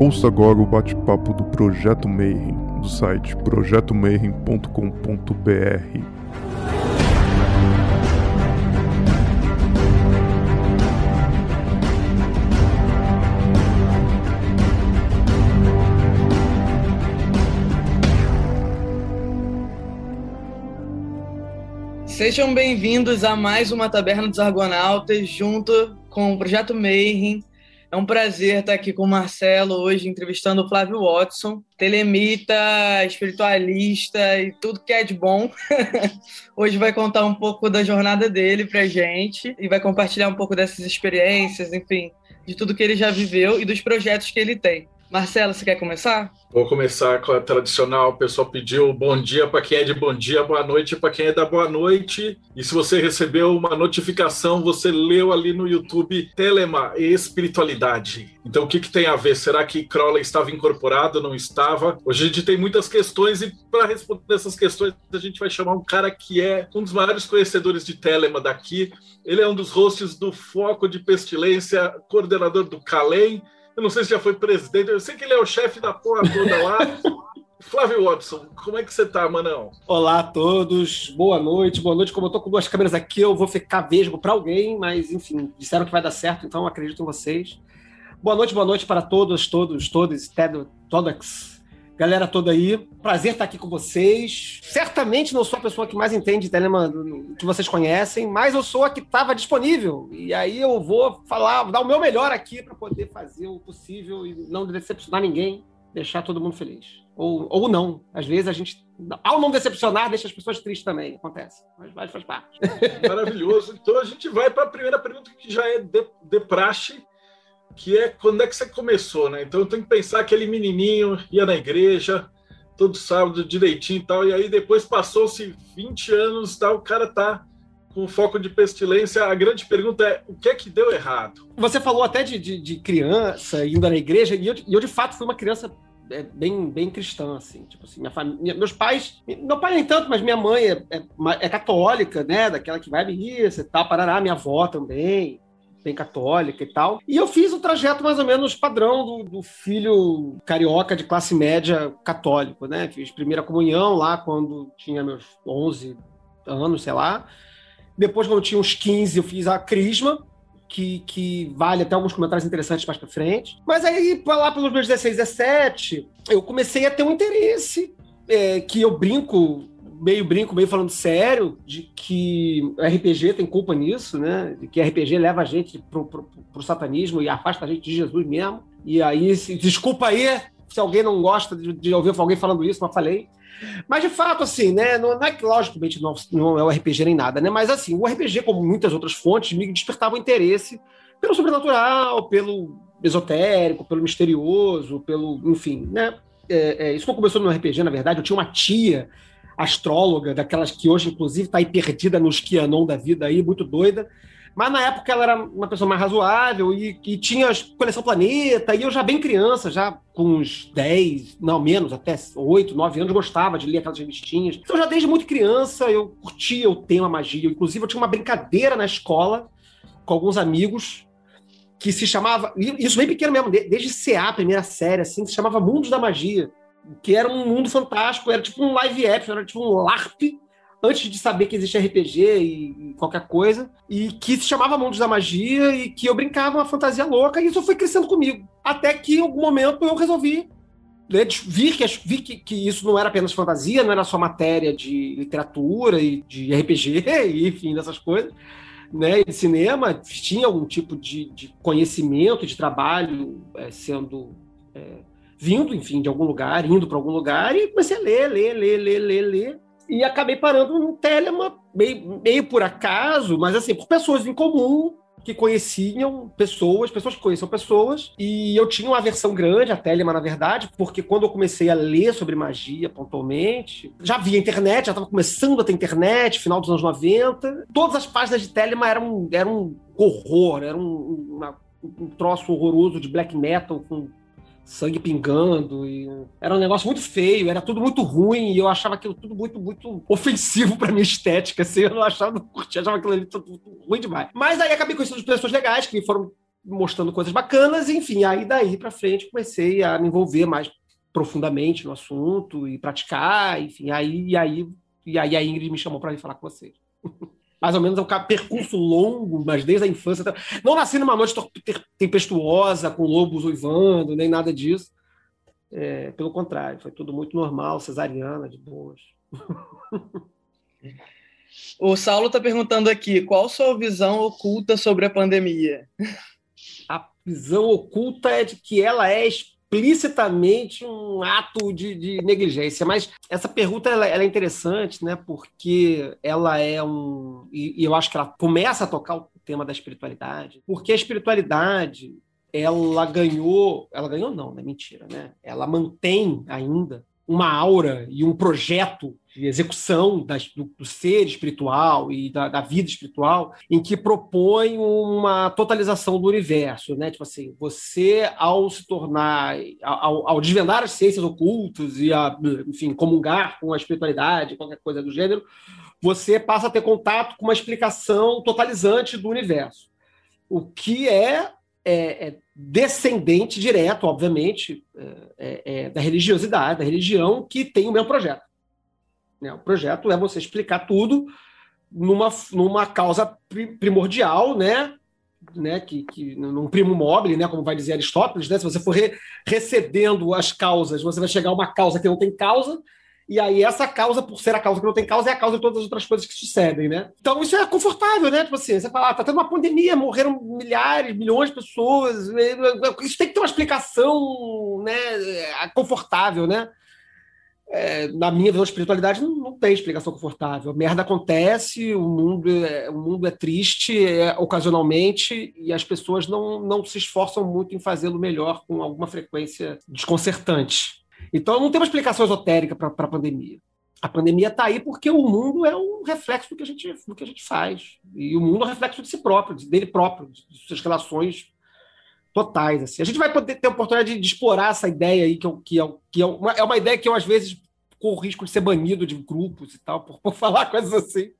Ouça agora o bate-papo do Projeto Mayhem, do site projetomayhem.com.br. Sejam bem-vindos a mais uma Taberna dos Argonautas, junto com o Projeto Mayhem. É um prazer estar aqui com o Marcelo hoje, entrevistando o Flávio Watson, telemita, espiritualista e tudo que é de bom. hoje vai contar um pouco da jornada dele pra gente e vai compartilhar um pouco dessas experiências, enfim, de tudo que ele já viveu e dos projetos que ele tem. Marcelo, você quer começar? Vou começar com a tradicional. O pessoal pediu bom dia para quem é de bom dia, boa noite para quem é da boa noite. E se você recebeu uma notificação, você leu ali no YouTube Telema e Espiritualidade. Então, o que, que tem a ver? Será que Crowley estava incorporado? Não estava? Hoje a gente tem muitas questões e para responder essas questões a gente vai chamar um cara que é um dos maiores conhecedores de Telema daqui. Ele é um dos hosts do Foco de Pestilência, coordenador do Calem eu não sei se já foi presidente, eu sei que ele é o chefe da porra toda lá. Flávio Watson, como é que você tá, Manão? Olá a todos, boa noite, boa noite. Como eu tô com duas câmeras aqui, eu vou ficar vesgo para alguém, mas enfim, disseram que vai dar certo, então acredito em vocês. Boa noite, boa noite para todos, todos, todos, todos, galera toda aí. Prazer estar aqui com vocês. Certamente não sou a pessoa que mais entende Telemann que vocês conhecem, mas eu sou a que estava disponível. E aí eu vou falar, dar o meu melhor aqui para poder fazer o possível e não decepcionar ninguém, deixar todo mundo feliz. Ou, ou não. Às vezes a gente, ao não decepcionar, deixa as pessoas tristes também. Acontece. Mas, mas faz parte. Maravilhoso. Então a gente vai para a primeira pergunta que já é de, de praxe que é quando é que você começou, né? Então eu tenho que pensar aquele menininho ia na igreja todo sábado direitinho e tal, e aí depois passou-se 20 anos, tal, o cara tá com foco de pestilência. A grande pergunta é o que é que deu errado? Você falou até de, de, de criança indo na igreja, e eu, eu de fato fui uma criança é, bem, bem cristã, assim. Tipo assim, minha família, meus pais, meu pai nem tanto, mas minha mãe é, é, é católica, né? Daquela que vai à missa e tal, parará, minha avó também bem católica e tal. E eu fiz o trajeto mais ou menos padrão do, do, filho carioca de classe média católico, né? Fiz primeira comunhão lá quando tinha meus 11 anos, sei lá. Depois, quando tinha uns 15, eu fiz a crisma, que, que, vale até alguns comentários interessantes mais para frente. Mas aí, lá pelos meus 16, 17, eu comecei a ter um interesse é, que eu brinco meio brinco, meio falando sério, de que RPG tem culpa nisso, né? De que RPG leva a gente pro, pro, pro satanismo e afasta a gente de Jesus mesmo. E aí, se, desculpa aí se alguém não gosta de, de, ouvir alguém falando isso, mas falei. Mas de fato, assim, né? Não, não é que, logicamente, não, não é o RPG nem nada, né? Mas assim, o RPG, como muitas outras fontes, me despertava interesse pelo sobrenatural, pelo esotérico, pelo misterioso, pelo. enfim, né? É, é, isso não começou no RPG, na verdade. Eu tinha uma tia astróloga, daquelas que hoje, inclusive, está aí perdida nos Kianon da vida aí, muito doida. Mas na época ela era uma pessoa mais razoável e, e tinha coleção Planeta, e eu já bem criança, já com uns 10, não menos, até 8, 9 anos, gostava de ler aquelas revistinhas. Então já desde muito criança eu curtia o tema magia. Inclusive eu tinha uma brincadeira na escola com alguns amigos que se chamava, isso bem pequeno mesmo, desde CA, primeira série, assim, se chamava Mundos da Magia que era um mundo fantástico, era tipo um live action, era tipo um LARP, antes de saber que existia RPG e, qualquer coisa, e que se chamava Mundos da Magia e que eu brincava uma fantasia louca, e isso foi crescendo comigo. Até que em algum momento eu resolvi né, que, vi que, que, isso não era apenas fantasia, não era só matéria de literatura e de RPG, e, enfim, dessas coisas, né, de cinema, tinha algum tipo de, de conhecimento, de trabalho é, sendo é, vindo, enfim, de algum lugar, indo para algum lugar, e comecei a ler, ler, ler, ler, ler, ler. E acabei parando no Telema, meio, meio por acaso, mas assim, por pessoas em comum, que conheciam pessoas, pessoas que conheciam pessoas, e eu tinha uma aversão grande a Telema, na verdade, porque quando eu comecei a ler sobre magia pontualmente, já via internet, já estava começando a ter internet, final dos anos 90, todas as páginas de Telema eram, eram um horror, era um, um troço horroroso de black metal com sangue pingando. E... Era um negócio muito feio, era tudo muito ruim, e eu achava aquilo tudo muito, muito ofensivo pra minha estética, assim, eu não achava, não curtia, achava aquilo ali tudo, ruim demais. Mas aí acabei conhecendo pessoas legais que foram mostrando coisas bacanas, enfim, aí daí para frente comecei a me envolver mais profundamente no assunto e praticar, enfim, aí e aí e aí a Ingrid me chamou para ir falar com vocês. Mais ou menos é um percurso longo, mas desde a infância. Não nasci numa noite tempestuosa, com lobos uivando, nem nada disso. É, pelo contrário, foi tudo muito normal, cesariana, de boas. O Saulo está perguntando aqui: qual sua visão oculta sobre a pandemia? A visão oculta é de que ela é explicitamente um ato de, de negligência. Mas essa pergunta ela, ela, é interessante, né? Porque ela é um. E, e eu acho que ela começa a tocar o tema da espiritualidade, porque a espiritualidade ela ganhou, ela ganhou não, né? Mentira, né? Ela mantém ainda uma aura e um projeto de execução das, do, do, ser espiritual e da, da, vida espiritual, em que propõe uma totalização do universo, né? Tipo assim, você ao se tornar, ao, ao desvendar as ciências ocultas e a, enfim, comungar com a espiritualidade, qualquer coisa do gênero, você passa a ter contato com uma explicação totalizante do universo, o que é é, é descendente direto, obviamente, é, é, é, da religiosidade, da religião que tem o mesmo projeto. Né? O projeto é você explicar tudo numa, numa causa primordial, né? Né, que, que num primo mobile, né, como vai dizer Aristóteles, né, se você for re, recebendo as causas, você vai chegar a uma causa que não tem causa, e aí essa causa, por ser a causa que não tem causa, é a causa de todas as outras coisas que sucedem, né? Então isso é confortável, né? Tipo assim, você fala, ah, tá tendo uma pandemia, morreram milhares, milhões de pessoas, isso tem que ter uma explicação, né, confortável, né? É, na minha visão de espiritualidade, não, não, tem explicação confortável. Merda acontece, o mundo é, o mundo é triste é, ocasionalmente e as pessoas não, não se esforçam muito em fazê-lo melhor com alguma frequência desconcertante. Então não tem uma explicação esotérica para a pandemia. A pandemia está aí porque o mundo é um reflexo do que, a gente, do que a gente faz. E o mundo é um reflexo de si próprio, dele próprio, de suas relações totais. Assim. A gente vai poder ter a oportunidade de, de explorar essa ideia aí, que, eu, que, é, que é, uma, é uma ideia que eu, às vezes, corro o risco de ser banido de grupos e tal, por, por falar coisas assim.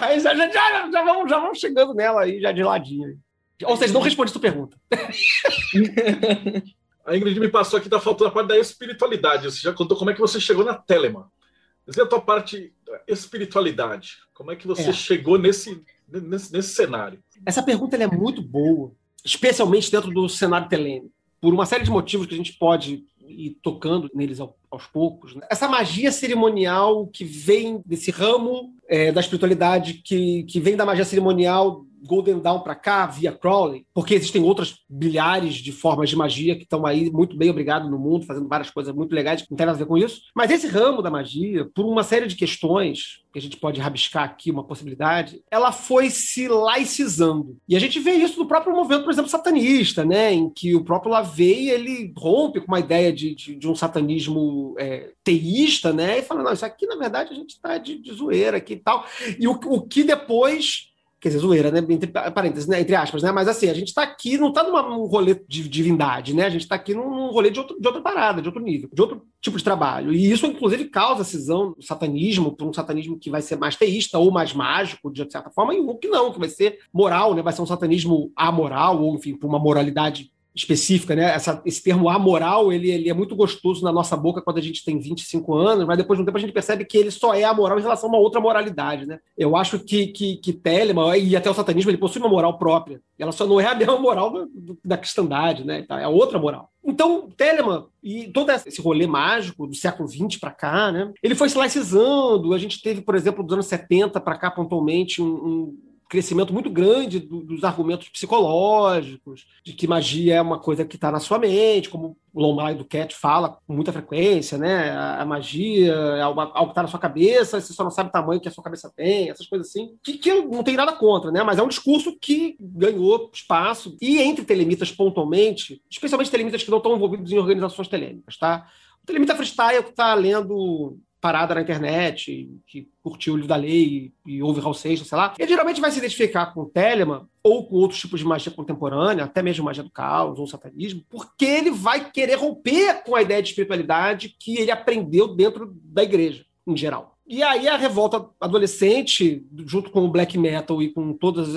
Mas já, já, já, já, vamos, já vamos chegando nela aí, já de ladinho. Ou seja, não responde sua pergunta. A Ingrid me passou aqui, tá faltando a parte da espiritualidade. Você já contou como é que você chegou na Telema. Mas e a tua parte da espiritualidade? Como é que você é. chegou nesse, nesse, nesse, cenário? Essa pergunta é muito boa, especialmente dentro do cenário telêmico, por uma série de motivos que a gente pode ir tocando neles aos poucos. Né? Essa magia cerimonial que vem desse ramo é, da espiritualidade, que, que vem da magia cerimonial Golden Dawn para cá, via Crowley, porque existem outras bilhares de formas de magia que estão aí muito bem obrigado no mundo, fazendo várias coisas muito legais, não tem nada a ver com isso. Mas esse ramo da magia, por uma série de questões, que a gente pode rabiscar aqui uma possibilidade, ela foi se laicizando. E a gente vê isso no próprio movimento, por exemplo, satanista, né? em que o próprio Lavey ele rompe com uma ideia de, de, de um satanismo é, teísta, né? e fala, não, isso aqui, na verdade, a gente está de, de zoeira aqui e tal. E o, o que depois Quer dizer, zoeira, né? Entre parênteses, né? Entre aspas, né? Mas assim, a gente está aqui, não está num rolê de divindade, né? A gente está aqui num rolê de, outro, de outra parada, de outro nível, de outro tipo de trabalho. E isso, inclusive, causa cisão do satanismo por um satanismo que vai ser mais teísta ou mais mágico, de certa forma, e um que não, que vai ser moral, né? Vai ser um satanismo amoral, ou, enfim, por uma moralidade específica, né? Essa, esse termo amoral, ele, ele é muito gostoso na nossa boca quando a gente tem 25 anos, mas depois de um tempo a gente percebe que ele só é amoral em relação a uma outra moralidade, né? Eu acho que, que, que Telemann, e até o satanismo, ele possui uma moral própria. Ela só não é a mesma moral da, da cristandade, né? É outra moral. Então, Telemann e todo esse rolê mágico do século XX para cá, né? Ele foi se laicizando. A gente teve, por exemplo, dos anos 70 para cá, pontualmente, um, um crescimento muito grande do, dos argumentos psicológicos, de que magia é uma coisa que está na sua mente, como o Lomai do Cat fala com muita frequência, né? A, a magia é algo, algo que está na sua cabeça, você só não sabe o tamanho que a sua cabeça tem, essas coisas assim, que, que não tenho nada contra, né? Mas é um discurso que ganhou espaço. E entre telemitas, pontualmente, especialmente telemitas que não estão envolvidos em organizações telêmicas, tá? O telemita freestyle que está lendo parada na internet, que curtiu o livro da lei e ouve Hal Seixas, sei lá, ele geralmente vai se identificar com o Telemann ou com outros tipos de magia contemporânea, até mesmo magia do caos ou satanismo, porque ele vai querer romper com a ideia de espiritualidade que ele aprendeu dentro da igreja, em geral. E aí a revolta adolescente, junto com o black metal e com todos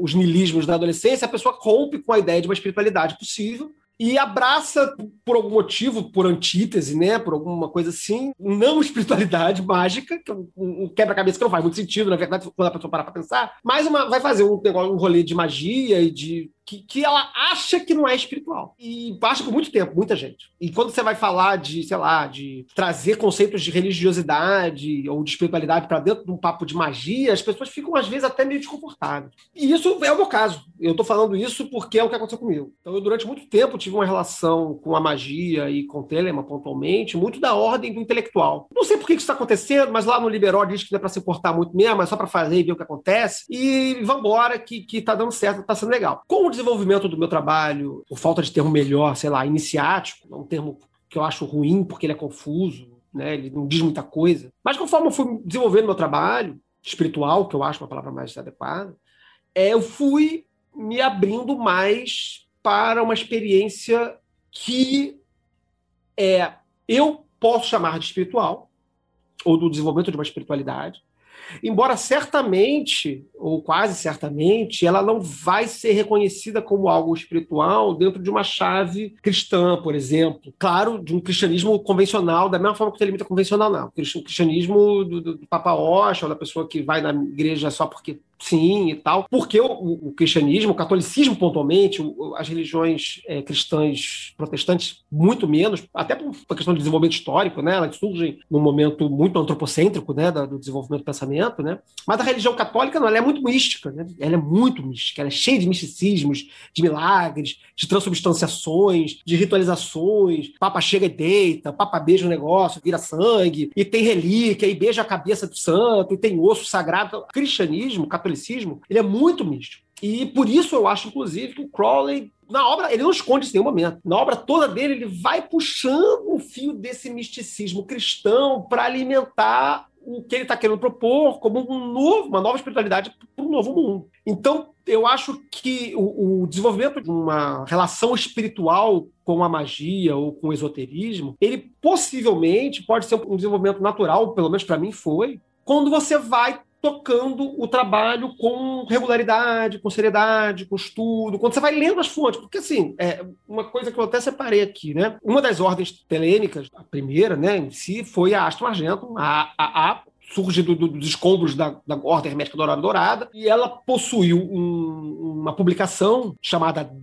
os nilismos da adolescência, a pessoa rompe com a ideia de uma espiritualidade possível e abraça, por algum motivo, por antítese, né, por alguma coisa assim, não espiritualidade mágica, que é um, quebra-cabeça que não faz muito sentido, na verdade, quando a pessoa parar para pensar, mas uma, vai fazer um, um rolê de magia e de que, que ela acha que não é espiritual. E acha por muito tempo, muita gente. E quando você vai falar de, sei lá, de trazer conceitos de religiosidade ou de espiritualidade para dentro de um papo de magia, as pessoas ficam, às vezes, até meio desconfortáveis. E isso é o meu caso. Eu estou falando isso porque é o que aconteceu comigo. Então, eu, durante muito tempo, tive uma relação com a magia e com o Telema, pontualmente, muito da ordem do intelectual. Não sei por que isso está acontecendo, mas lá no Liberó diz que não é para se importar muito mesmo, é só para fazer e ver o que acontece. E vambora, que, que tá dando certo, tá sendo legal. Com desenvolvimento do meu trabalho, por falta de termo melhor, sei lá, iniciático, é um termo que eu acho ruim porque ele é confuso, né? ele não diz muita coisa. Mas conforme eu fui desenvolvendo meu trabalho espiritual, que eu acho uma palavra mais adequada, é, eu fui me abrindo mais para uma experiência que é, eu posso chamar de espiritual, ou do desenvolvimento de uma espiritualidade, Embora certamente, ou quase certamente, ela não vai ser reconhecida como algo espiritual dentro de uma chave cristã, por exemplo. Claro, de um cristianismo convencional, da mesma forma que o limita convencional, não. O cristianismo do, do, do Papa da pessoa que vai na igreja só porque sim e tal, porque o, o, cristianismo, o catolicismo pontualmente, o, as religiões é, cristãs protestantes, muito menos, até por uma questão de desenvolvimento histórico, né? Elas surgem num momento muito antropocêntrico, né? do desenvolvimento do pensamento, né? Mas a religião católica, não, ela é muito mística, né? Ela é muito mística, ela é cheia de misticismos, de milagres, de transubstanciações, de ritualizações. Papa chega e deita, Papa beija o negócio, vira sangue, e tem relíquia, e beija a cabeça do santo, e tem osso sagrado. O cristianismo, catolicismo, ele é muito místico. E por isso eu acho, inclusive, que o Crowley, na obra, ele não esconde isso em nenhum momento. Na obra toda dele, ele vai puxando o fio desse misticismo cristão para alimentar o que ele está querendo propor como um novo, uma nova espiritualidade para um novo mundo. Então, eu acho que o, o, desenvolvimento de uma relação espiritual com a magia ou com o esoterismo, ele possivelmente pode ser um desenvolvimento natural, pelo menos para mim foi, quando você vai tocando o trabalho com regularidade, com seriedade, com estudo, quando você vai lendo as fontes. Porque, assim, é uma coisa que eu até separei aqui, né? Uma das ordens telênicas, a primeira, né, em si, foi a Astro Argento, a, a, a surge do, do, dos escombros da, da Ordem Hermética Dourada Dourada, e ela possuiu um, uma publicação chamada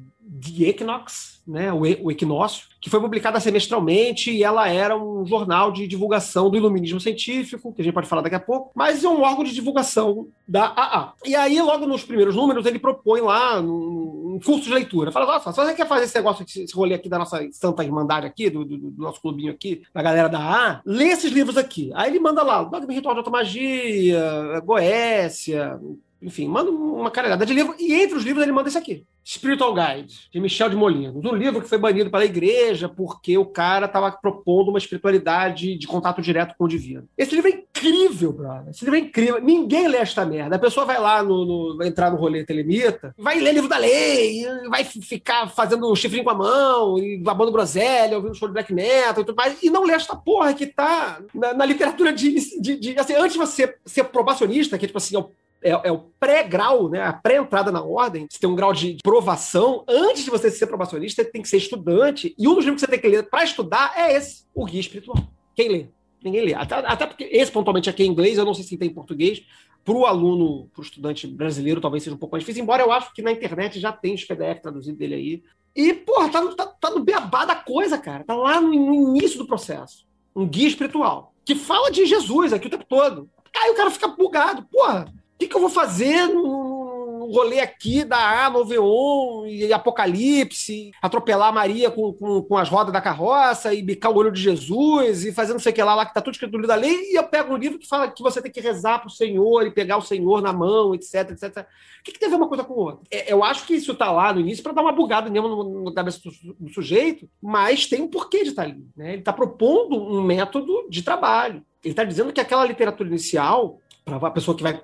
Equinox, né, o, Equinócio, que foi publicada semestralmente e ela era um jornal de divulgação do iluminismo científico, que a gente pode falar daqui a pouco, mas é um órgão de divulgação da AA. E aí, logo nos primeiros números, ele propõe lá um, curso de leitura. Fala, nossa, se você quer fazer esse negócio, esse rolê aqui da nossa Santa Irmandade aqui, do, do, do nosso clubinho aqui, da galera da AA, lê esses livros aqui. Aí ele manda lá, Dogma Ritual de Alta Magia, Goécia, enfim, manda uma carregada de livro, e entre os livros ele manda esse aqui. Spiritual Guide, de Michel de Molina. Um livro que foi banido pela igreja porque o cara estava propondo uma espiritualidade de contato direto com o divino. Esse livro é incrível, brother. Esse livro é incrível. Ninguém lê esta merda. A pessoa vai lá no, no entrar no rolê telemita, vai ler livro da lei, vai ficar fazendo chifrinho com a mão, e babando groselha, ouvindo show de black metal e tudo mais, e não lê esta porra que tá na, na literatura de, de, de, assim, antes de você ser probacionista, que é tipo assim, é o é, é, o pré-grau, né? A pré-entrada na ordem. Você tem um grau de provação. Antes de você ser probacionista, você tem que ser estudante. E um dos livros que você tem que ler para estudar é esse, O Guia Espiritual. Quem lê? Ninguém lê. Até, até porque esse pontualmente aqui é inglês, eu não sei se tem em português. Para o aluno, para o estudante brasileiro, talvez seja um pouco mais difícil, embora eu acho que na internet já tem os PDF traduzidos dele aí. E, porra, tá no, tá, tá no beabá da coisa, cara. Tá lá no, no início do processo. Um guia espiritual. Que fala de Jesus aqui o tempo todo. Aí o cara fica bugado. Porra, que, que eu vou fazer no rolê aqui da A, Noveon e Apocalipse, atropelar Maria com, com, com, as rodas da carroça e bicar o olho de Jesus e fazer não sei o que lá, lá que tá tudo escrito no livro da lei, e eu pego um livro que fala que você tem que rezar pro Senhor e pegar o Senhor na mão, etc, etc. O que, que tem a ver uma coisa com outra? É, eu acho que isso tá lá no início para dar uma bugada mesmo no cabeça do, do, sujeito, mas tem um porquê de estar tá ali. Né? Ele está propondo um método de trabalho. Ele está dizendo que aquela literatura inicial, para a pessoa que vai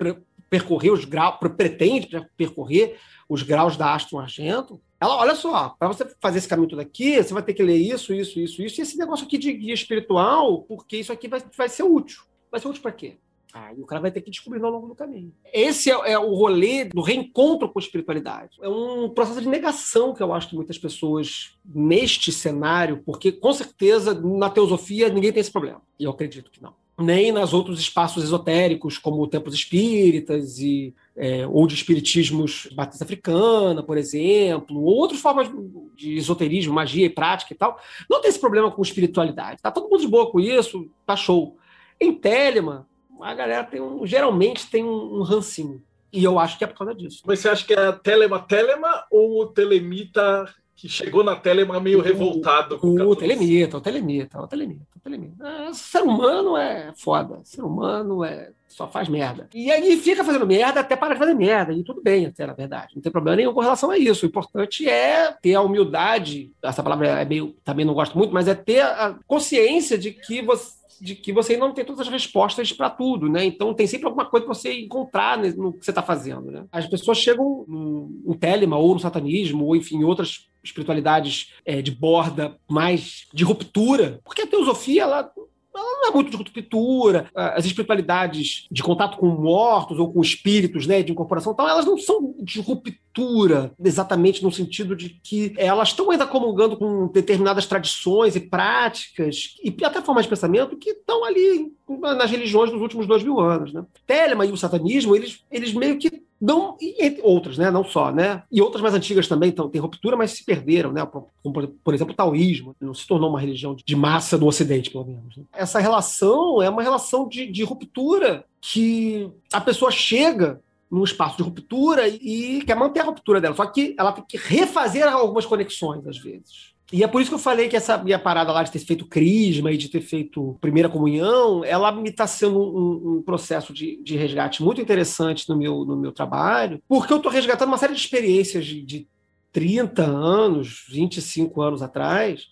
percorrer os graus, pretende percorrer os graus da Aston Argento, ela, olha só, para você fazer esse caminho todo aqui, você vai ter que ler isso, isso, isso, isso, e esse negócio aqui de guia espiritual, porque isso aqui vai, vai ser útil. Vai ser útil para quê? Aí o cara vai ter que descobrir ao longo do caminho. Esse é, é, o rolê do reencontro com a espiritualidade. É um processo de negação que eu acho que muitas pessoas, neste cenário, porque com certeza na teosofia ninguém tem esse problema. E eu acredito que não nem nos outros espaços esotéricos, como templos espíritas e é, ou de espiritismos batista africana, por exemplo, ou outras formas de esoterismo, magia e prática e tal, não tem esse problema com espiritualidade. Tá todo mundo de boa com isso, tá show. Em Telema, a galera tem um, geralmente tem um, um rancinho. E eu acho que é por causa disso. Mas você acha que é Telema Telema ou o Telemita que chegou na Telema meio revoltado. Com o, o telemita, o telemita, o telemita, o telemita. Ah, ser humano é foda. Ser humano é só faz merda. E aí fica fazendo merda até parar de fazer merda. E tudo bem, até na verdade. Não tem problema nenhum com relação a isso. O importante é ter a humildade. Essa palavra é meio, também não gosto muito, mas é ter a consciência de que você de que você não tem todas as respostas para tudo, né? Então tem sempre alguma coisa para você encontrar no que você está fazendo, né? As pessoas chegam no, no Telema ou no satanismo ou enfim outras espiritualidades é, de borda mais de ruptura, porque a teosofia ela ela não é muito de ruptura. As espiritualidades de contato com mortos ou com espíritos, né, de incorporação, então elas não são de ruptura exatamente no sentido de que elas estão ainda comungando com determinadas tradições e práticas e até formas de pensamento que estão ali nas religiões dos últimos dois mil anos. Né? Telema e o satanismo, eles, eles meio que não, e outras, né? Não só, né? E outras mais antigas também então, têm ruptura, mas se perderam, né? Como, por, por, exemplo, o taoísmo, não se tornou uma religião de massa no Ocidente, pelo menos. Né? Essa relação é uma relação de, de ruptura que a pessoa chega num espaço de ruptura e quer manter a ruptura dela, só que ela tem que refazer algumas conexões, às vezes. E é por isso que eu falei que essa minha parada lá de ter feito crisma e de ter feito primeira comunhão, ela me está sendo um, um processo de, de, resgate muito interessante no meu, no meu trabalho, porque eu estou resgatando uma série de experiências de, de 30 anos, 25 anos atrás,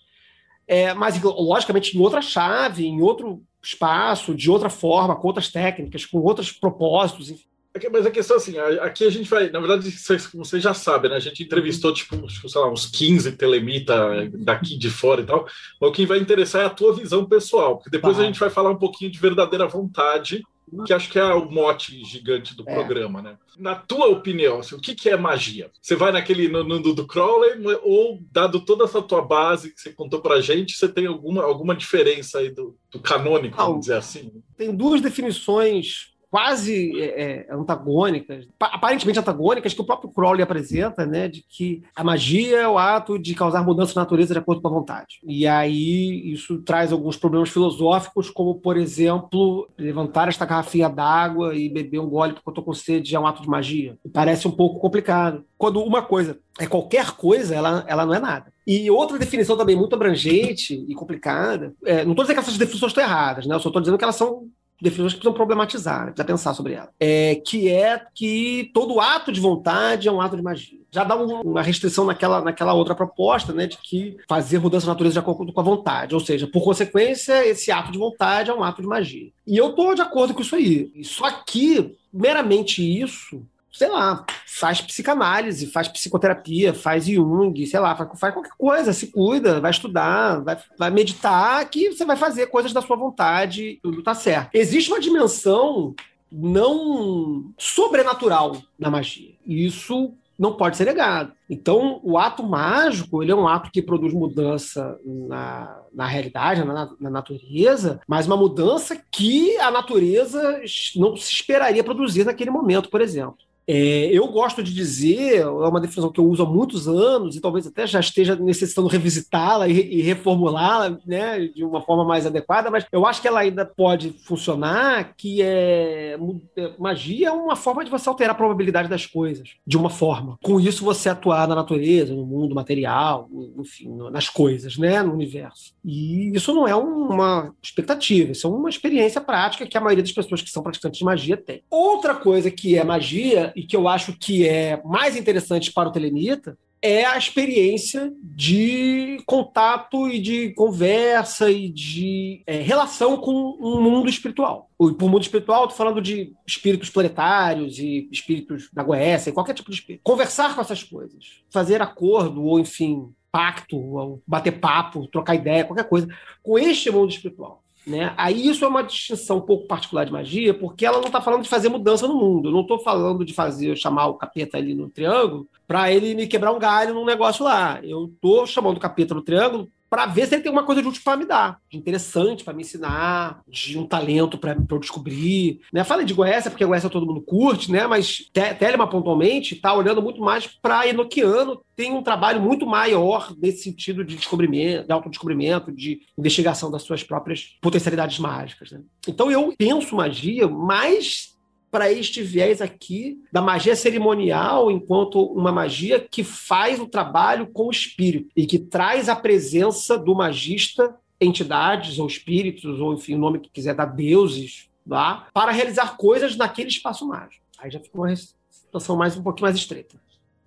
é, mas logicamente em outra chave, em outro espaço, de outra forma, com outras técnicas, com outros propósitos, enfim. Mas a questão é assim, aqui a gente vai, na verdade, você já sabe, né? A gente entrevistou, tipo, sei lá, uns 15 telemita daqui de fora e tal. Mas o que vai interessar é a tua visão pessoal, porque depois tá. a gente vai falar um pouquinho de verdadeira vontade, que acho que é o mote gigante do é. programa, né? Na tua opinião, assim, o que, que é magia? Você vai naquele no, no, do Crowley ou, dado toda essa tua base que você contou pra gente, você tem alguma, alguma diferença aí do, do canônico, vamos dizer assim? Tem duas definições quase é, é, antagônicas, aparentemente antagônicas, que o próprio Crowley apresenta, né, de que a magia é o ato de causar mudança na natureza de acordo com a vontade. E aí isso traz alguns problemas filosóficos, como, por exemplo, levantar esta garrafinha d'água e beber um gole porque eu estou com sede é um ato de magia. Parece um pouco complicado. Quando uma coisa é qualquer coisa, ela, ela não é nada. E outra definição também muito abrangente e complicada, é, não estou dizendo que essas definições estão erradas, né? eu só estou dizendo que elas são definições que precisam problematizar, né? precisa pensar sobre ela. É, que é que todo ato de vontade é um ato de magia. Já dá uma restrição naquela, naquela outra proposta, né, de que fazer mudança na natureza de acordo com a vontade. Ou seja, por consequência, esse ato de vontade é um ato de magia. E eu estou de acordo com isso aí. Só que, meramente isso, sei lá, faz psicanálise, faz psicoterapia, faz Jung, sei lá, faz, qualquer coisa, se cuida, vai estudar, vai, vai meditar, que você vai fazer coisas da sua vontade, tudo tá certo. Existe uma dimensão não sobrenatural na magia. Isso não pode ser negado. Então, o ato mágico, ele é um ato que produz mudança na, na realidade, na, na, natureza, mas uma mudança que a natureza não se esperaria produzir naquele momento, por exemplo. É, eu gosto de dizer, é uma definição que eu uso há muitos anos, e talvez até já esteja necessitando revisitá-la e, e reformulá-la né, de uma forma mais adequada, mas eu acho que ela ainda pode funcionar, que é, é magia é uma forma de você alterar a probabilidade das coisas, de uma forma. Com isso, você atuar na natureza, no mundo material, enfim, nas coisas, né, no universo. E isso não é uma expectativa, isso é uma experiência prática que a maioria das pessoas que são praticantes de magia tem. Outra coisa que é magia e que eu acho que é mais interessante para o telemita é a experiência de contato e de conversa e de é, relação com um mundo espiritual. E por mundo espiritual, estou falando de espíritos planetários e espíritos da Goécia, qualquer tipo de espírito. Conversar com essas coisas, fazer acordo ou, enfim, pacto, ou bater papo, trocar ideia, qualquer coisa, com este mundo espiritual. Né? Aí isso é uma distinção um pouco particular de magia, porque ela não está falando de fazer mudança no mundo. Eu não estou falando de fazer chamar o capeta ali no triângulo para ele me quebrar um galho num negócio lá. Eu estou chamando o capeta no triângulo para ver se ele tem alguma coisa de útil para me dar, de interessante para me ensinar, de um talento para eu descobrir. Né? Falei de Goécia, porque Goécia todo mundo curte, né? mas Telema pontualmente está olhando muito mais para Enoquiano, tem um trabalho muito maior nesse sentido de descobrimento, de autodescobrimento, de investigação das suas próprias potencialidades mágicas. Né? Então eu penso magia mais para este viés aqui da magia cerimonial enquanto uma magia que faz o trabalho com o espírito e que traz a presença do magista, entidades ou espíritos, ou enfim, o nome que quiser dar, deuses, lá, para realizar coisas naquele espaço mágico. Aí já fica uma situação mais um pouquinho mais estreita.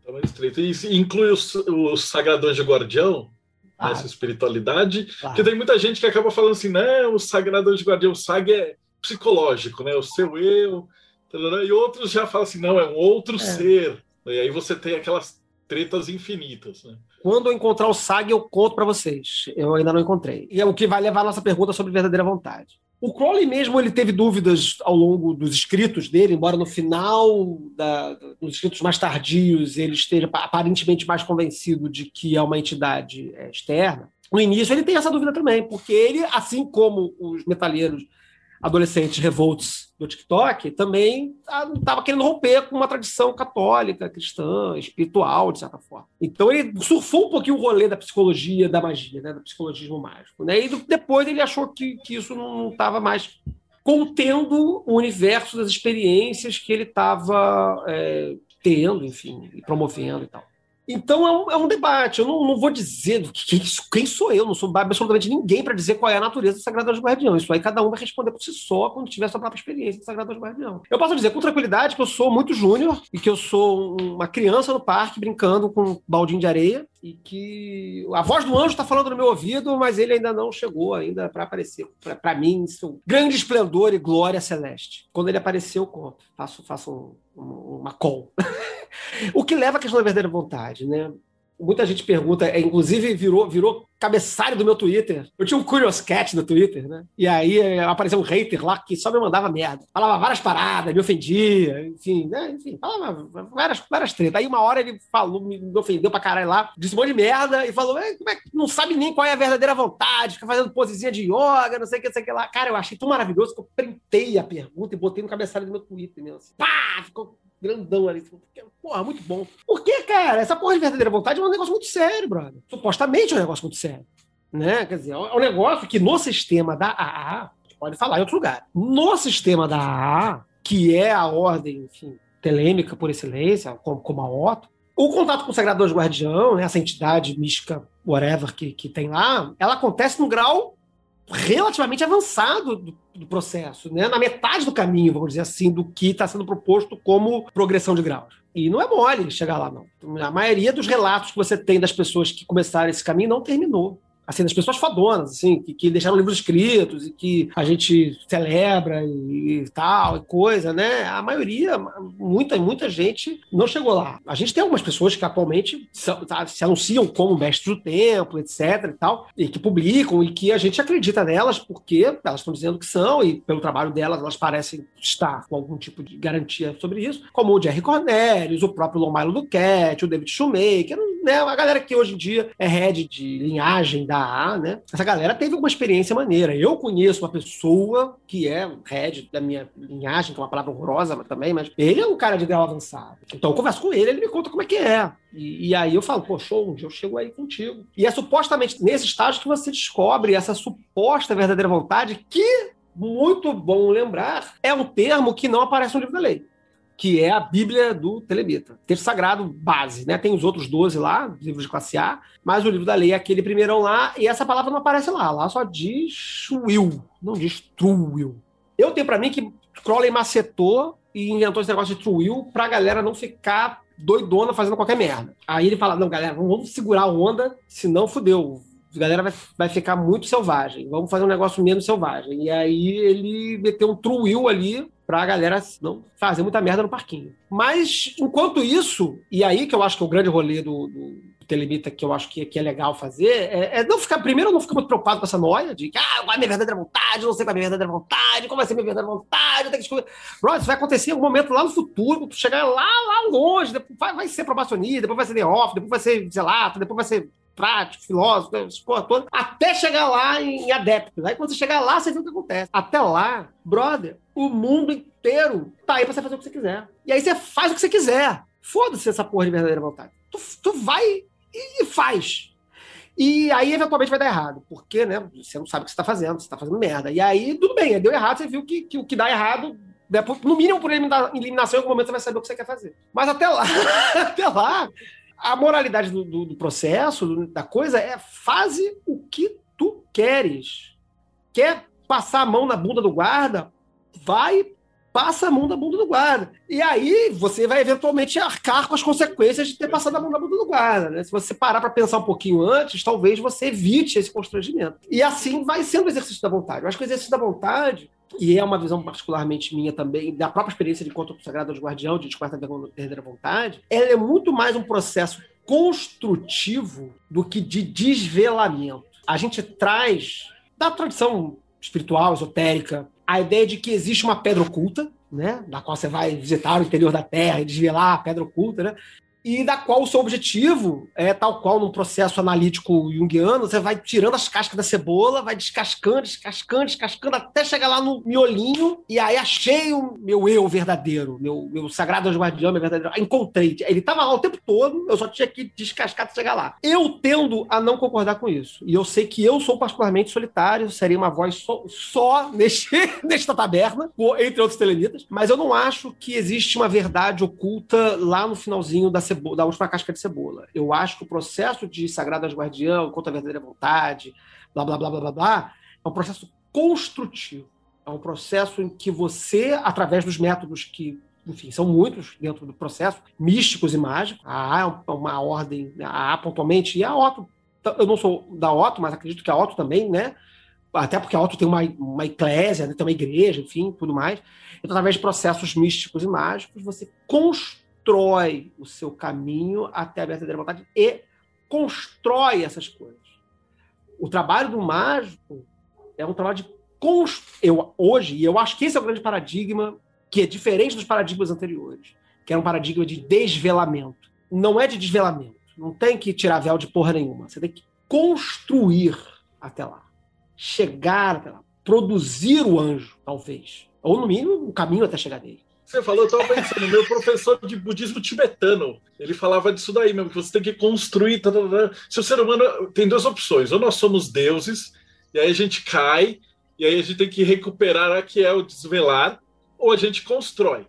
Tá mais estreita. E inclui os, os sagradões de guardião? Ah, nessa espiritualidade, claro. porque tem muita gente que acaba falando assim, não, o sagrado de guardião, o sag é psicológico, né? O seu eu, e outros já falam assim, não, é um outro é. ser. E aí você tem aquelas tretas infinitas, né? Quando eu encontrar o SAG, eu conto para vocês. Eu ainda não encontrei. E é o que vai levar a nossa pergunta sobre verdadeira vontade. O Crowley mesmo ele teve dúvidas ao longo dos escritos dele, embora no final da, dos escritos mais tardios ele esteja aparentemente mais convencido de que é uma entidade é, externa. No início ele tem essa dúvida também, porque ele, assim como os metalheiros adolescentes revoltos do TikTok, também estava querendo romper com uma tradição católica, cristã, espiritual, de certa forma. Então ele surfou um pouquinho o rolê da psicologia da magia, né, do psicologismo mágico. Né? E depois ele achou que, que isso não estava mais contendo o universo das experiências que ele estava é, tendo, enfim, e promovendo e tal. Então é um, é um, debate. Eu não, não vou dizer do que, quem, quem, sou eu, não sou absolutamente ninguém para dizer qual é a natureza do Sagrado Anjo Guardião. Isso aí cada um vai responder por si só quando tiver sua própria experiência do Sagrado Anjo Guardião. Eu posso dizer com tranquilidade que eu sou muito júnior e que eu sou uma criança no parque brincando com um baldinho de areia e que a voz do anjo está falando no meu ouvido, mas ele ainda não chegou ainda para aparecer para mim, seu grande esplendor e glória celeste. Quando ele apareceu, eu conto, faço, faço um, uma call. o que leva à questão da verdadeira vontade, né? Muita gente pergunta, é, inclusive virou, virou cabeçalho do meu Twitter. Eu tinha um Curious Cat no Twitter, né? E aí é, apareceu um hater lá que só me mandava merda. Falava várias paradas, me ofendia, enfim, né? Enfim, falava várias, várias tretas. Aí uma hora ele falou, me ofendeu pra caralho lá, disse um monte de merda e falou: como é que não sabe nem qual é a verdadeira vontade, fica fazendo posezinha de yoga, não sei o que, não sei o que lá. Cara, eu achei tão maravilhoso que eu printei a pergunta e botei no cabeçalho do meu Twitter mesmo. Assim. Pá! Ficou grandão ali. Porra, muito bom. Por que, cara? Essa porra de verdadeira vontade é um negócio muito sério, brother. Supostamente é um negócio muito sério. Né? Quer dizer, é um negócio que no sistema da AA, pode falar em outro lugar, no sistema da AA, que é a ordem, enfim, telêmica por excelência, como, como a Otto, o contato com o Sagrado Deus Guardião, né, essa entidade mística, whatever, que, que tem lá, ela acontece num grau relativamente avançado do, do, processo, né? na metade do caminho, vamos dizer assim, do que está sendo proposto como progressão de graus. E não é mole chegar lá, não. A maioria dos relatos que você tem das pessoas que começaram esse caminho não terminou assim, das pessoas fodonas, assim, que, que, deixaram livros escritos e que a gente celebra e, e, tal, e coisa, né? A maioria, muita, muita gente não chegou lá. A gente tem algumas pessoas que atualmente se, tá, se anunciam como mestres do templo, etc e tal, e que publicam e que a gente acredita nelas porque elas estão dizendo que são e pelo trabalho delas elas parecem estar com algum tipo de garantia sobre isso, como o Jerry Cornelius, o próprio Lon Milo Duquette, o David Shoemaker, né? A galera que hoje em dia é head de linhagem da AA, né? Essa galera teve uma experiência maneira. Eu conheço uma pessoa que é head da minha linhagem, que é uma palavra horrorosa também, mas ele é um cara de grau avançado. Então eu converso com ele, ele me conta como é que é. E, e, aí eu falo, pô, show, um dia eu chego aí contigo. E é supostamente nesse estágio que você descobre essa suposta verdadeira vontade que, muito bom lembrar, é um termo que não aparece no livro da lei que é a Bíblia do Telemita. Texto sagrado base, né? Tem os outros 12 lá, livros de classe A, mas o livro da lei é aquele primeirão lá, e essa palavra não aparece lá. Lá só diz will, não diz true will. Eu tenho para mim que Crowley macetou e inventou esse negócio de true will pra galera não ficar doidona fazendo qualquer merda. Aí ele fala: não, galera, vamos segurar a onda, senão fudeu a galera vai, vai ficar muito selvagem, vamos fazer um negócio menos selvagem. E aí ele meteu um true will ali pra galera não fazer muita merda no parquinho. Mas, enquanto isso, e aí que eu acho que é o grande rolê do, do Telemita que eu acho que, que é legal fazer, é, é, não ficar, primeiro, não ficar muito preocupado com essa noia de que, ah, qual é a minha verdadeira vontade, não sei qual é a minha verdadeira vontade, como vai ser a minha verdadeira vontade, eu tenho que descobrir. Bro, isso vai acontecer em algum momento lá no futuro, tu chegar lá, lá longe, depois vai, vai ser probacionista, depois vai ser off, depois vai ser zelato, depois vai ser prático, filósofo, porra toda, até chegar lá em, adeptos. Aí quando você chegar lá, você vê o que acontece. Até lá, brother, o mundo inteiro tá aí pra você fazer o que você quiser. E aí você faz o que você quiser. Foda-se essa porra de verdadeira vontade. Tu, tu vai e, faz. E aí, eventualmente, vai dar errado. Porque, né? Você não sabe o que você está fazendo, você está fazendo merda. E aí, tudo bem, deu errado, você viu que, que o que dá errado, né, no mínimo por eliminação, em algum momento você vai saber o que você quer fazer. Mas até lá, até lá, a moralidade do, do, do processo, da coisa, é faze o que tu queres. Quer passar a mão na bunda do guarda? Vai, passa a mão na bunda do guarda. E aí você vai eventualmente arcar com as consequências de ter passado a mão na bunda do guarda. Né? Se você parar para pensar um pouquinho antes, talvez você evite esse constrangimento. E assim vai sendo o exercício da vontade. Eu acho que o exercício da vontade e é uma visão particularmente minha também, da própria experiência de conto sagrado do guardião, de da verdadeira vontade, ela é muito mais um processo construtivo do que de desvelamento. A gente traz da tradição espiritual, esotérica, a ideia de que existe uma pedra oculta, né, da qual você vai visitar o interior da Terra e desvelar a pedra oculta, né? E da qual o seu objetivo é tal qual num processo analítico junguiano, você vai tirando as cascas da cebola, vai descascando, descascando, descascando, até chegar lá no miolinho, e aí achei o meu eu verdadeiro, meu, meu sagrado guardião, meu verdadeiro. Encontrei. Ele estava lá o tempo todo, eu só tinha que descascar até chegar lá. Eu tendo a não concordar com isso. E eu sei que eu sou particularmente solitário, seria uma voz só, só neste, nesta taberna, entre outros telemitas, mas eu não acho que existe uma verdade oculta lá no finalzinho da cebola, da última casca de cebola. Eu acho que o processo de Sagradas Guardião, contra a verdadeira vontade, blá, blá, blá, blá, blá, blá, é um processo construtivo. É um processo em que você, através dos métodos que, enfim, são muitos dentro do processo, místicos e mágicos, a A é uma ordem, a A pontualmente, e a Otto, eu não sou da Otto, mas acredito que a Otto também, né? Até porque a Otto tem uma, uma eclésia, né? tem uma igreja, enfim, tudo mais. Então, através de processos místicos e mágicos, você constrói constrói o seu caminho até a verdadeira vontade e constrói essas coisas. O trabalho do mágico é um trabalho de eu hoje, e eu acho que esse é o grande paradigma que é diferente dos paradigmas anteriores, que era um paradigma de desvelamento. Não é de desvelamento. Não tem que tirar véu de porra nenhuma. Você tem que construir até lá. Chegar até lá. Produzir o anjo, talvez. Ou, no mínimo, o caminho até chegar nele. Você falou, eu estava pensando, meu professor de budismo tibetano, ele falava disso daí mesmo, que você tem que construir. Tá, tá, tá. Se o ser humano tem duas opções, ou nós somos deuses, e aí a gente cai, e aí a gente tem que recuperar a que é o desvelar, ou a gente constrói.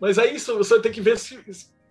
Mas aí isso você tem que ver se,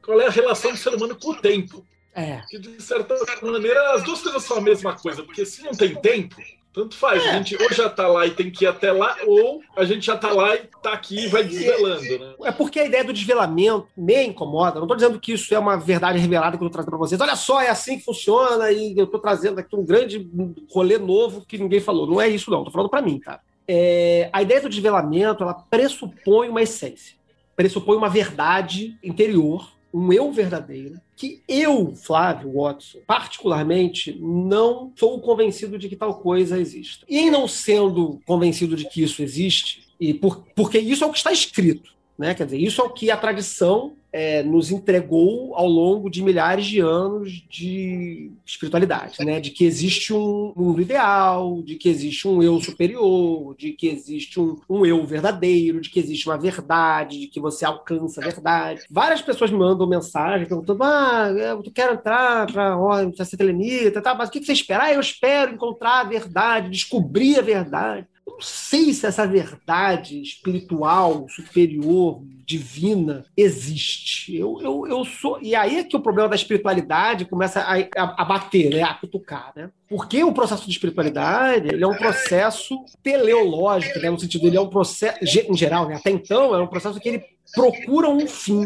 qual é a relação do ser humano com o tempo. É. Que de certa maneira as duas coisas são a mesma coisa, porque se não tem tempo, tanto faz, é. a gente ou já tá lá e tem que ir até lá, ou a gente já tá lá e tá aqui e vai desvelando, né? É porque a ideia do desvelamento me incomoda. Não tô dizendo que isso é uma verdade revelada que eu tô trazendo para vocês. Olha só, é assim que funciona e eu tô trazendo aqui um grande rolê novo que ninguém falou. Não é isso, não. Tô falando para mim, tá? É, a ideia do desvelamento, ela pressupõe uma essência. Pressupõe uma verdade interior um eu verdadeiro, que eu, Flávio Watson, particularmente, não sou convencido de que tal coisa exista. E em não sendo convencido de que isso existe, e por, porque isso é o que está escrito, né? Quer dizer, isso é o que a tradição é, nos entregou ao longo de milhares de anos de espiritualidade, né? De que existe um mundo ideal, de que existe um eu superior, de que existe um, um eu verdadeiro, de que existe uma verdade, de que você alcança a verdade. Várias pessoas me mandam mensagem perguntando: ah, eu quero entrar para ser telemita, tá, mas o que você espera? Ah, eu espero encontrar a verdade, descobrir a verdade não sei se essa verdade espiritual, superior, divina, existe. Eu, eu, eu sou. E aí é que o problema da espiritualidade começa a, a, a bater, né? a cutucar. Né? Porque o processo de espiritualidade ele é um processo teleológico, né? no sentido, ele é um processo, em geral, né? até então, é um processo que ele procura um fim.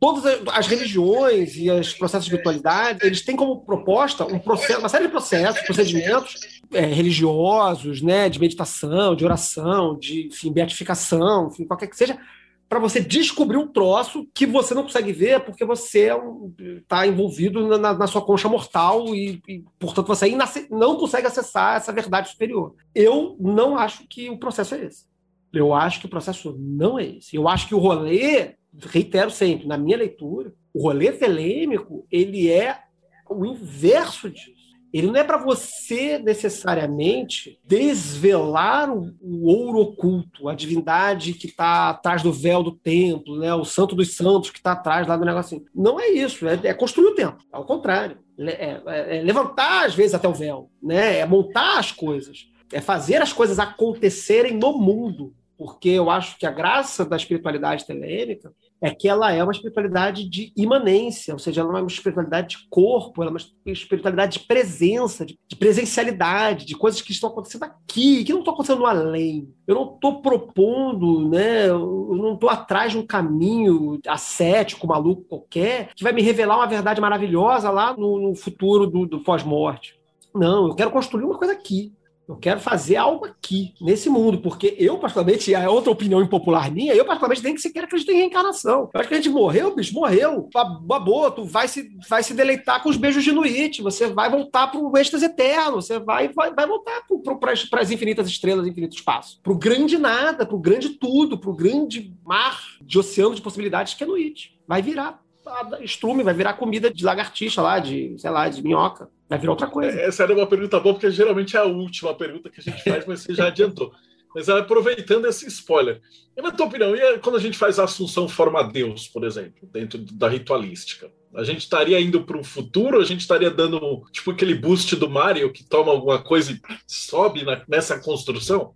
todas as religiões e os processos de espiritualidade, eles têm como proposta um processo, uma série de processos, procedimentos é, religiosos, né, de meditação, de oração, de enfim, beatificação, enfim, qualquer que seja, para você descobrir um troço que você não consegue ver porque você está é envolvido na, na, sua concha mortal e, e portanto, você ainda não consegue acessar essa verdade superior. Eu não acho que o processo é esse. Eu acho que o processo não é esse. Eu acho que o rolê reitero sempre, na minha leitura, o rolê telêmico, ele é o inverso disso. Ele não é para você necessariamente desvelar o, o, ouro oculto, a divindade que está atrás do véu do templo, né? o santo dos santos que está atrás lá do negocinho. Não é isso, é, é construir o templo. Ao contrário. É, é, é levantar, às vezes, até o véu. Né? É montar as coisas. É fazer as coisas acontecerem no mundo. Porque eu acho que a graça da espiritualidade telêmica é que ela é uma espiritualidade de imanência, ou seja, ela é uma espiritualidade de corpo, ela é uma espiritualidade de presença, de, de presencialidade, de coisas que estão acontecendo aqui, que não estão acontecendo além. Eu não estou propondo, né? Eu não estou atrás de um caminho ascético, maluco qualquer, que vai me revelar uma verdade maravilhosa lá no, no futuro do, do pós-morte. Não, eu quero construir uma coisa aqui. Eu quero fazer algo aqui, nesse mundo, porque eu, particularmente, é outra opinião impopular minha, eu, particularmente, nem que acredito em reencarnação. Eu acho que a gente morreu, bicho, morreu. Babou, tu vai se, vai se deleitar com os beijos de Nuit, você vai voltar para o êxtase eterno, você vai, vai, vai voltar para as infinitas estrelas, infinito espaço. Para o grande nada, para o grande tudo, para o grande mar de oceano de possibilidades que é Nuit. Vai virar estrume, vai virar comida de lagartixa lá, de, sei lá, de minhoca. Vai virar outra coisa. Essa era uma pergunta boa, porque geralmente é a última pergunta que a gente faz, mas você já adiantou. Mas aproveitando esse spoiler, e na tua opinião, e quando a gente faz a Assunção forma Deus, por exemplo, dentro da ritualística? A gente estaria indo para o futuro? A gente estaria dando tipo aquele boost do Mario que toma alguma coisa e sobe na, nessa construção?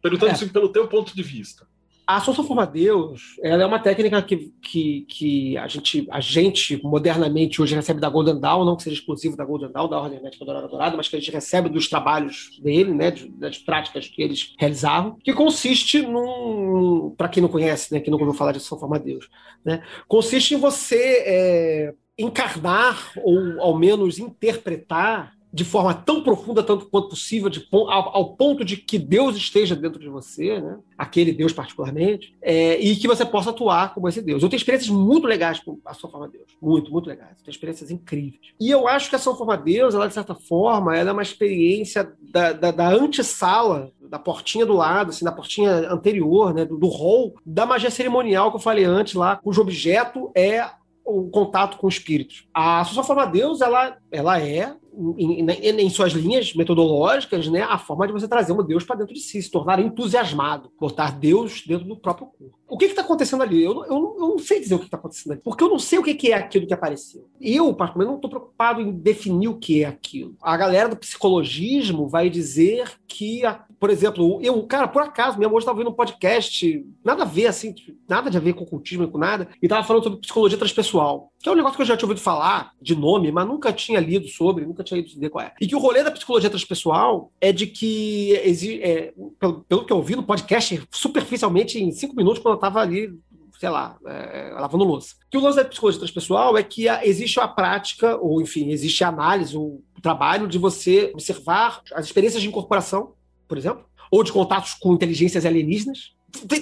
Perguntando é. assim pelo teu ponto de vista. A Assunção Forma Deus ela é uma técnica que, que, que a, gente, a gente modernamente hoje recebe da Golden Dawn, não que seja exclusivo da Golden Dawn, da Ordem Hermética Dourada Dourada, mas que a gente recebe dos trabalhos dele, né, das práticas que eles realizavam, que consiste num. Para quem não conhece, né, que não ouviu falar de Assunção Forma Deus, né, consiste em você é, encarnar ou ao menos interpretar de forma tão profunda tanto quanto possível, de, ao, ao, ponto de que Deus esteja dentro de você, né? aquele Deus particularmente, é, e que você possa atuar como esse Deus. Eu tenho experiências muito legais com a Sua Forma Deus, muito, muito legais. Eu tenho experiências incríveis. E eu acho que a Sua Forma Deus, ela de certa forma, ela é uma experiência da, da, da antessala, da portinha do lado, assim, da portinha anterior, né? do, do hall, da magia cerimonial que eu falei antes lá, cujo objeto é o contato com espíritos. A Sua Forma Deus, ela, ela é em, em, suas linhas metodológicas, né, a forma de você trazer um Deus para dentro de si, se tornar entusiasmado, botar Deus dentro do próprio corpo. O que está acontecendo ali? Eu, eu, eu, não sei dizer o que está acontecendo ali, porque eu não sei o que, que é aquilo que apareceu. Eu, particularmente, não estou preocupado em definir o que é aquilo. A galera do psicologismo vai dizer que, por exemplo, eu, cara, por acaso, minha hoje estava vendo um podcast, nada a ver, assim, nada a ver com ocultismo, com nada, e estava falando sobre psicologia transpessoal, que é um negócio que eu já tinha ouvido falar de nome, mas nunca tinha lido sobre, nunca tinha ido entender qual é. E que o rolê da psicologia transpessoal é de que, é, pelo, pelo que eu ouvi no podcast, superficialmente, em cinco minutos, quando eu estava ali sei lá, é, lavando louça. Que o lance da psicologia transpessoal é que a, existe a prática, ou enfim, existe a análise, o trabalho de você observar as experiências de incorporação, por exemplo, ou de contatos com inteligências alienígenas.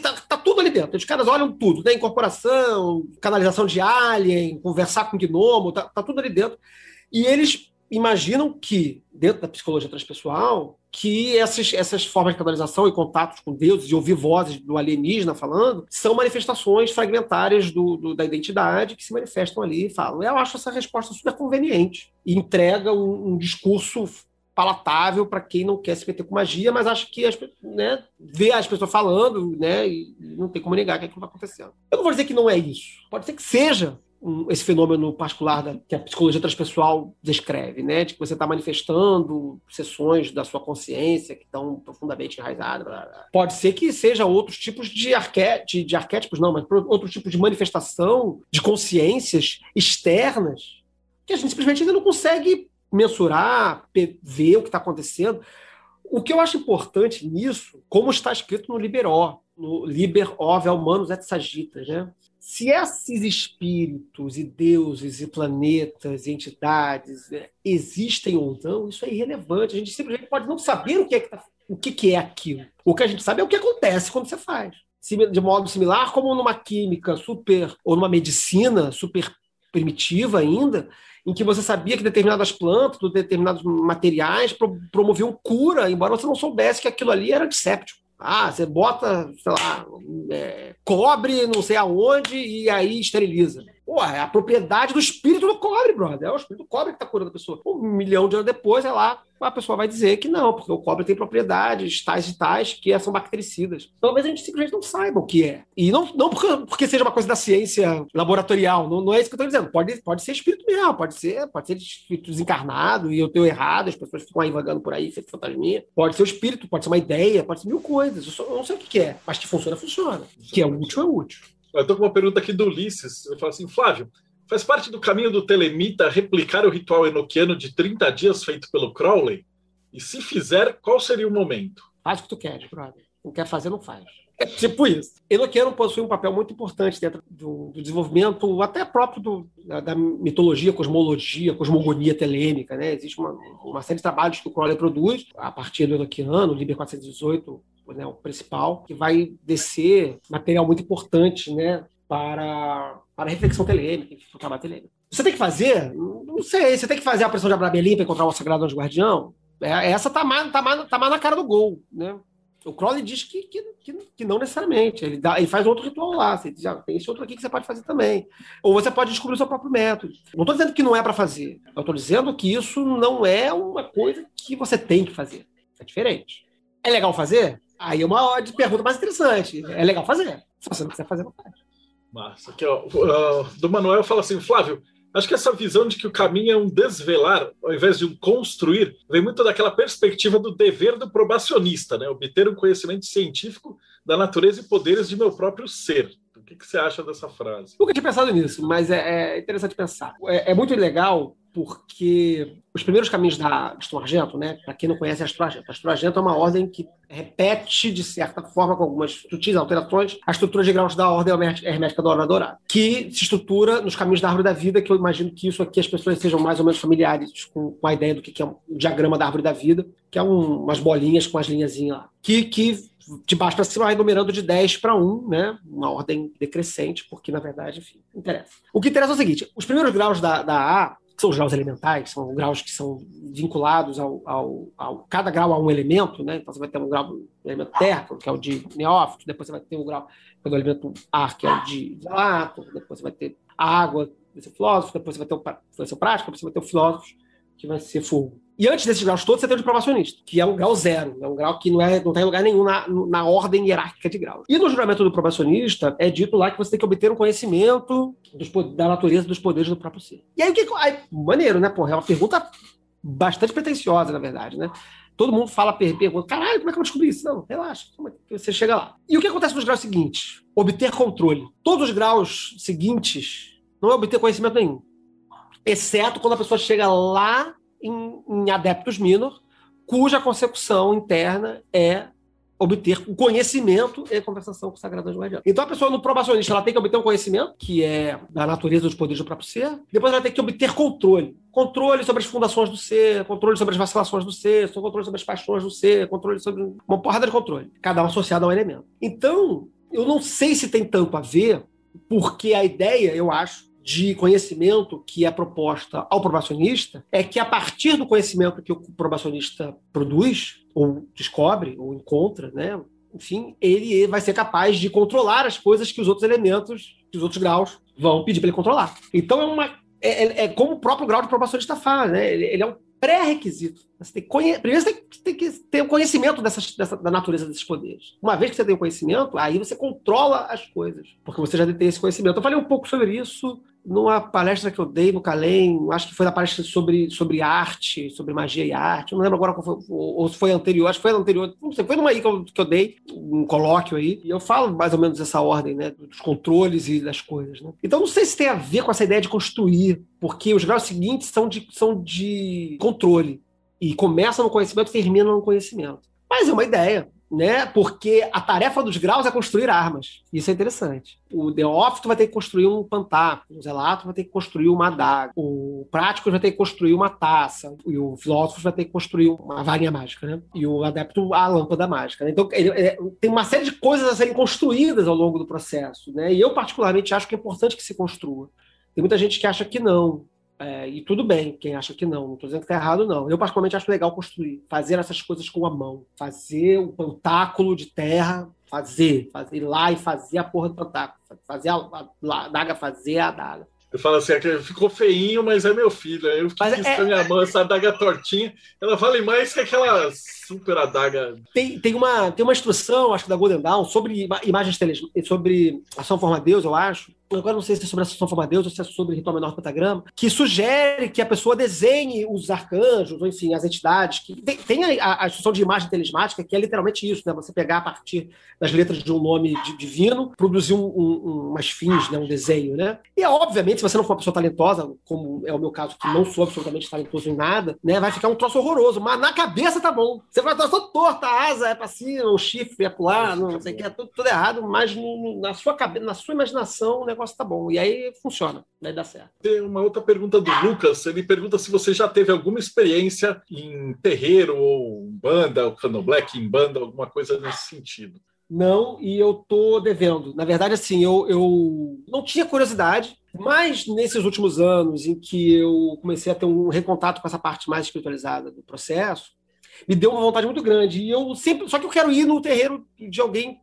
Tá, tá tudo ali dentro. Os caras olham tudo, né? Incorporação, canalização de alien, conversar com gnomo, tá, tá tudo ali dentro. E eles imaginam que, dentro da psicologia transpessoal, que essas, essas formas de canalização e contatos com Deus e ouvir vozes do alienígena falando são manifestações fragmentárias do, do, da identidade que se manifestam ali e falam. Eu acho essa resposta super conveniente e entrega um, um discurso palatável para quem não quer se meter com magia, mas acho que as, né, vê as pessoas falando né, e não tem como negar que aquilo está acontecendo. Eu não vou dizer que não é isso. Pode ser que seja, um, esse fenômeno particular da, que a psicologia transpessoal descreve, né? De que você está manifestando sessões da sua consciência que estão profundamente enraizadas. Blá, blá. Pode ser que seja outros tipos de, arqué de, de arquétipos, não, mas outros tipos de manifestação de consciências externas que a gente simplesmente ainda não consegue mensurar, ver o que está acontecendo. O que eu acho importante nisso, como está escrito no Liberó, no Liber Ove Humanus et Sagitas, né? se esses espíritos e deuses e planetas e entidades né, existem ou não, isso é irrelevante. A gente simplesmente pode não saber o que é, que tá, o que, que é aquilo. O que a gente sabe é o que acontece quando você faz. De modo similar, como numa química super, ou numa medicina super primitiva ainda, em que você sabia que determinadas plantas, determinados materiais promoviam cura, embora você não soubesse que aquilo ali era disséptico. Ah, você bota, sei lá, é, cobre não sei aonde e aí esteriliza. Porra, é a propriedade do espírito do cobre, brother. É o espírito do cobre que está curando a pessoa. Um milhão de anos depois, é lá, a pessoa vai dizer que não, porque o cobre tem propriedades tais e tais que são bactericidas. Talvez a gente simplesmente não saiba o que é. E não, não porque, porque seja uma coisa da ciência laboratorial, não, não é isso que eu estou dizendo. Pode, pode ser espírito mesmo, pode ser, pode ser espírito desencarnado e eu tenho errado, as pessoas ficam aí vagando por aí, feito fantasminha. Pode ser o espírito, pode ser uma ideia, pode ser mil coisas. Eu, só, eu não sei o que é, mas que funciona, funciona. Que é útil, é útil. Eu estou com uma pergunta aqui do Ulisses. Ele fala assim, Flávio, faz parte do caminho do telemita replicar o ritual enoquiano de 30 dias feito pelo Crowley? E se fizer, qual seria o momento? Faz o que tu queres, brother. Não quer fazer, não faz. É tipo isso. Enoquiano possui um papel muito importante dentro do, do desenvolvimento, até próprio do, da, da, mitologia, cosmologia, cosmogonia telêmica. Né? Existe uma, uma série de trabalhos que o Crowley produz a partir do Enoquiano, Liber 418, né, o principal, que vai descer material muito importante né, para, para reflexão telêmica, para trabalho telêmico. Você tem que fazer, não sei, você tem que fazer a pressão de Abramelin para encontrar o Sagrado Anjo Guardião? É, essa tá mais, tá, mais, tá mais na cara do gol, né? O Crowley diz que, que, que, que, não necessariamente. Ele, dá, ele faz outro ritual lá. Você diz, ah, tem esse outro aqui que você pode fazer também. Ou você pode descobrir o seu próprio método. Não estou dizendo que não é para fazer. Eu estou dizendo que isso não é uma coisa que você tem que fazer. É diferente. É legal fazer? Aí é uma pergunta mais interessante. É legal fazer. Se você não quiser fazer, não faz. Massa. Aqui, ó, do Manuel fala assim, Flávio, acho que essa visão de que o caminho é um desvelar, ao invés de um construir, vem muito daquela perspectiva do dever do probacionista, né? Obter um conhecimento científico da natureza e poderes de meu próprio ser. O que, que você acha dessa frase? Nunca tinha pensado nisso, mas é, é interessante pensar. É, é muito legal porque os primeiros caminhos da Aston Argento, né, para quem não conhece a Aston Argento, a Aston Argento é uma ordem que repete, de certa forma, com algumas sutis alterações, a estrutura de graus da ordem hermética da Ordem Dourada, que se estrutura nos caminhos da árvore da vida, que eu imagino que isso aqui as pessoas sejam mais ou menos familiares com, a ideia do que é um diagrama da árvore da vida, que é um, umas bolinhas com as linhazinhas lá, que, que de baixo para cima vai numerando de 10 para 1, né? Uma ordem decrescente, porque, na verdade, enfim, interessa. O que interessa é o seguinte: os primeiros graus da, da A são os graus elementais, são graus que são vinculados ao, ao, ao, cada grau a um elemento, né? Então você vai ter um grau do elemento terra, que é o de neófito, depois você vai ter o grau do elemento ar, que é o de zelato, depois você vai ter a água, vai ser filósofo, depois você vai ter o, o prático, depois você vai ter o filósofo, que vai ser fogo. E antes desses graus todos, você tem o de probacionista, que é um grau zero, é um grau que não, é, não tem lugar nenhum na, na ordem hierárquica de graus. E no juramento do probacionista, é dito lá que você tem que obter um conhecimento dos, da natureza dos poderes do próprio ser. E aí o que. Aí, maneiro, né, porra? É uma pergunta bastante pretensiosa, na verdade, né? Todo mundo fala, pergunta, caralho, como é que eu descobri isso? Não, relaxa, é você chega lá. E o que acontece nos graus seguintes? Obter controle. Todos os graus seguintes não é obter conhecimento nenhum. Exceto quando a pessoa chega lá em, em Adeptus Minor, cuja consecução interna é obter o conhecimento e conversação com o Sagrado Anjo Guardião. Então a pessoa no probacionista ela tem que obter um conhecimento, que é da natureza dos poderes do próprio ser, depois ela tem que obter controle. Controle sobre as fundações do ser, controle sobre as vacilações do ser, controle sobre as paixões do ser, controle sobre uma porrada de controle, cada um associado a um elemento. Então, eu não sei se tem tanto a ver, porque a ideia, eu acho, de conhecimento que é proposta ao probacionista é que, a partir do conhecimento que o probacionista produz, ou descobre, ou encontra, né? enfim, ele vai ser capaz de controlar as coisas que os outros elementos, que os outros graus vão pedir para ele controlar. Então, é, uma, é, é, é como o próprio grau de probacionista faz, né? ele, ele é um pré-requisito. Primeiro você tem, que ter o conhecimento dessas, dessa, da natureza desses poderes. Uma vez que você tem o conhecimento, aí você controla as coisas, porque você já tem esse conhecimento. Eu falei um pouco sobre isso numa palestra que eu dei no Calem, acho que foi na palestra sobre, sobre arte, sobre magia e arte, não lembro agora qual foi, ou se foi anterior, acho que foi anterior, não sei, foi numa aí que eu, que eu dei, um colóquio aí, e eu falo mais ou menos essa ordem, né, dos controles e das coisas, né. Então não sei se tem a ver com essa ideia de construir, porque os graus seguintes são de, são de controle, e começa no conhecimento e termina no conhecimento. Mas é uma ideia, né? Porque a tarefa dos graus é construir armas. Isso é interessante. O Deófito vai ter que construir um pantáculo, o Zelato vai ter que construir uma adaga, o Prático vai ter que construir uma taça, e o Filósofo vai ter que construir uma varinha mágica, né? E o Adepto a lâmpada mágica. Né? Então, ele, ele, tem uma série de coisas a serem construídas ao longo do processo, né? E eu, particularmente, acho que é importante que se construa. Tem muita gente que acha que não. É, e tudo bem, quem acha que não, não estou dizendo que está errado, não. Eu, particularmente, acho legal construir, fazer essas coisas com a mão, fazer um pantáculo de terra, fazer, fazer ir lá e fazer a porra do pantáculo, fazer a, a, a adaga, fazer a adaga. Eu falo assim, é ficou feinho, mas é meu filho. Eu fiz é... com a minha mão, essa adaga tortinha, ela vale mais que aquela super adaga. Tem, tem, uma, tem uma instrução, acho que da Golden Dawn, sobre imagens tele, sobre ação forma Deus, eu acho, agora não sei se é sobre a Assunção Forma Deus ou se é sobre ritual menor pentagrama, que sugere que a pessoa desenhe os arcanjos, ou enfim, as entidades. Que tem, tem a, a, instrução de imagem telismática, que é literalmente isso, né? Você pegar a partir das letras de um nome divino, produzir um, um, umas fins, né? um desenho, né? E obviamente, se você não for uma pessoa talentosa, como é o meu caso, que não sou absolutamente talentoso em nada, né? Vai ficar um troço horroroso, mas na cabeça tá bom. Você vai estar todo torta, a asa é pra cima, o chifre é pro lá, não, sei o que, é tudo, tudo errado, mas no, na sua cabeça, na sua imaginação, o negócio negócio tá bom. E aí funciona, daí dá certo. Tem uma outra pergunta do Lucas. Ele pergunta se você já teve alguma experiência em terreiro ou banda, o Cano Black em banda, alguma coisa nesse sentido. Não, e eu tô devendo. Na verdade, assim, eu, eu não tinha curiosidade, mas nesses últimos anos em que eu comecei a ter um recontato com essa parte mais espiritualizada do processo, me deu uma vontade muito grande. E eu sempre. Só que eu quero ir no terreiro de alguém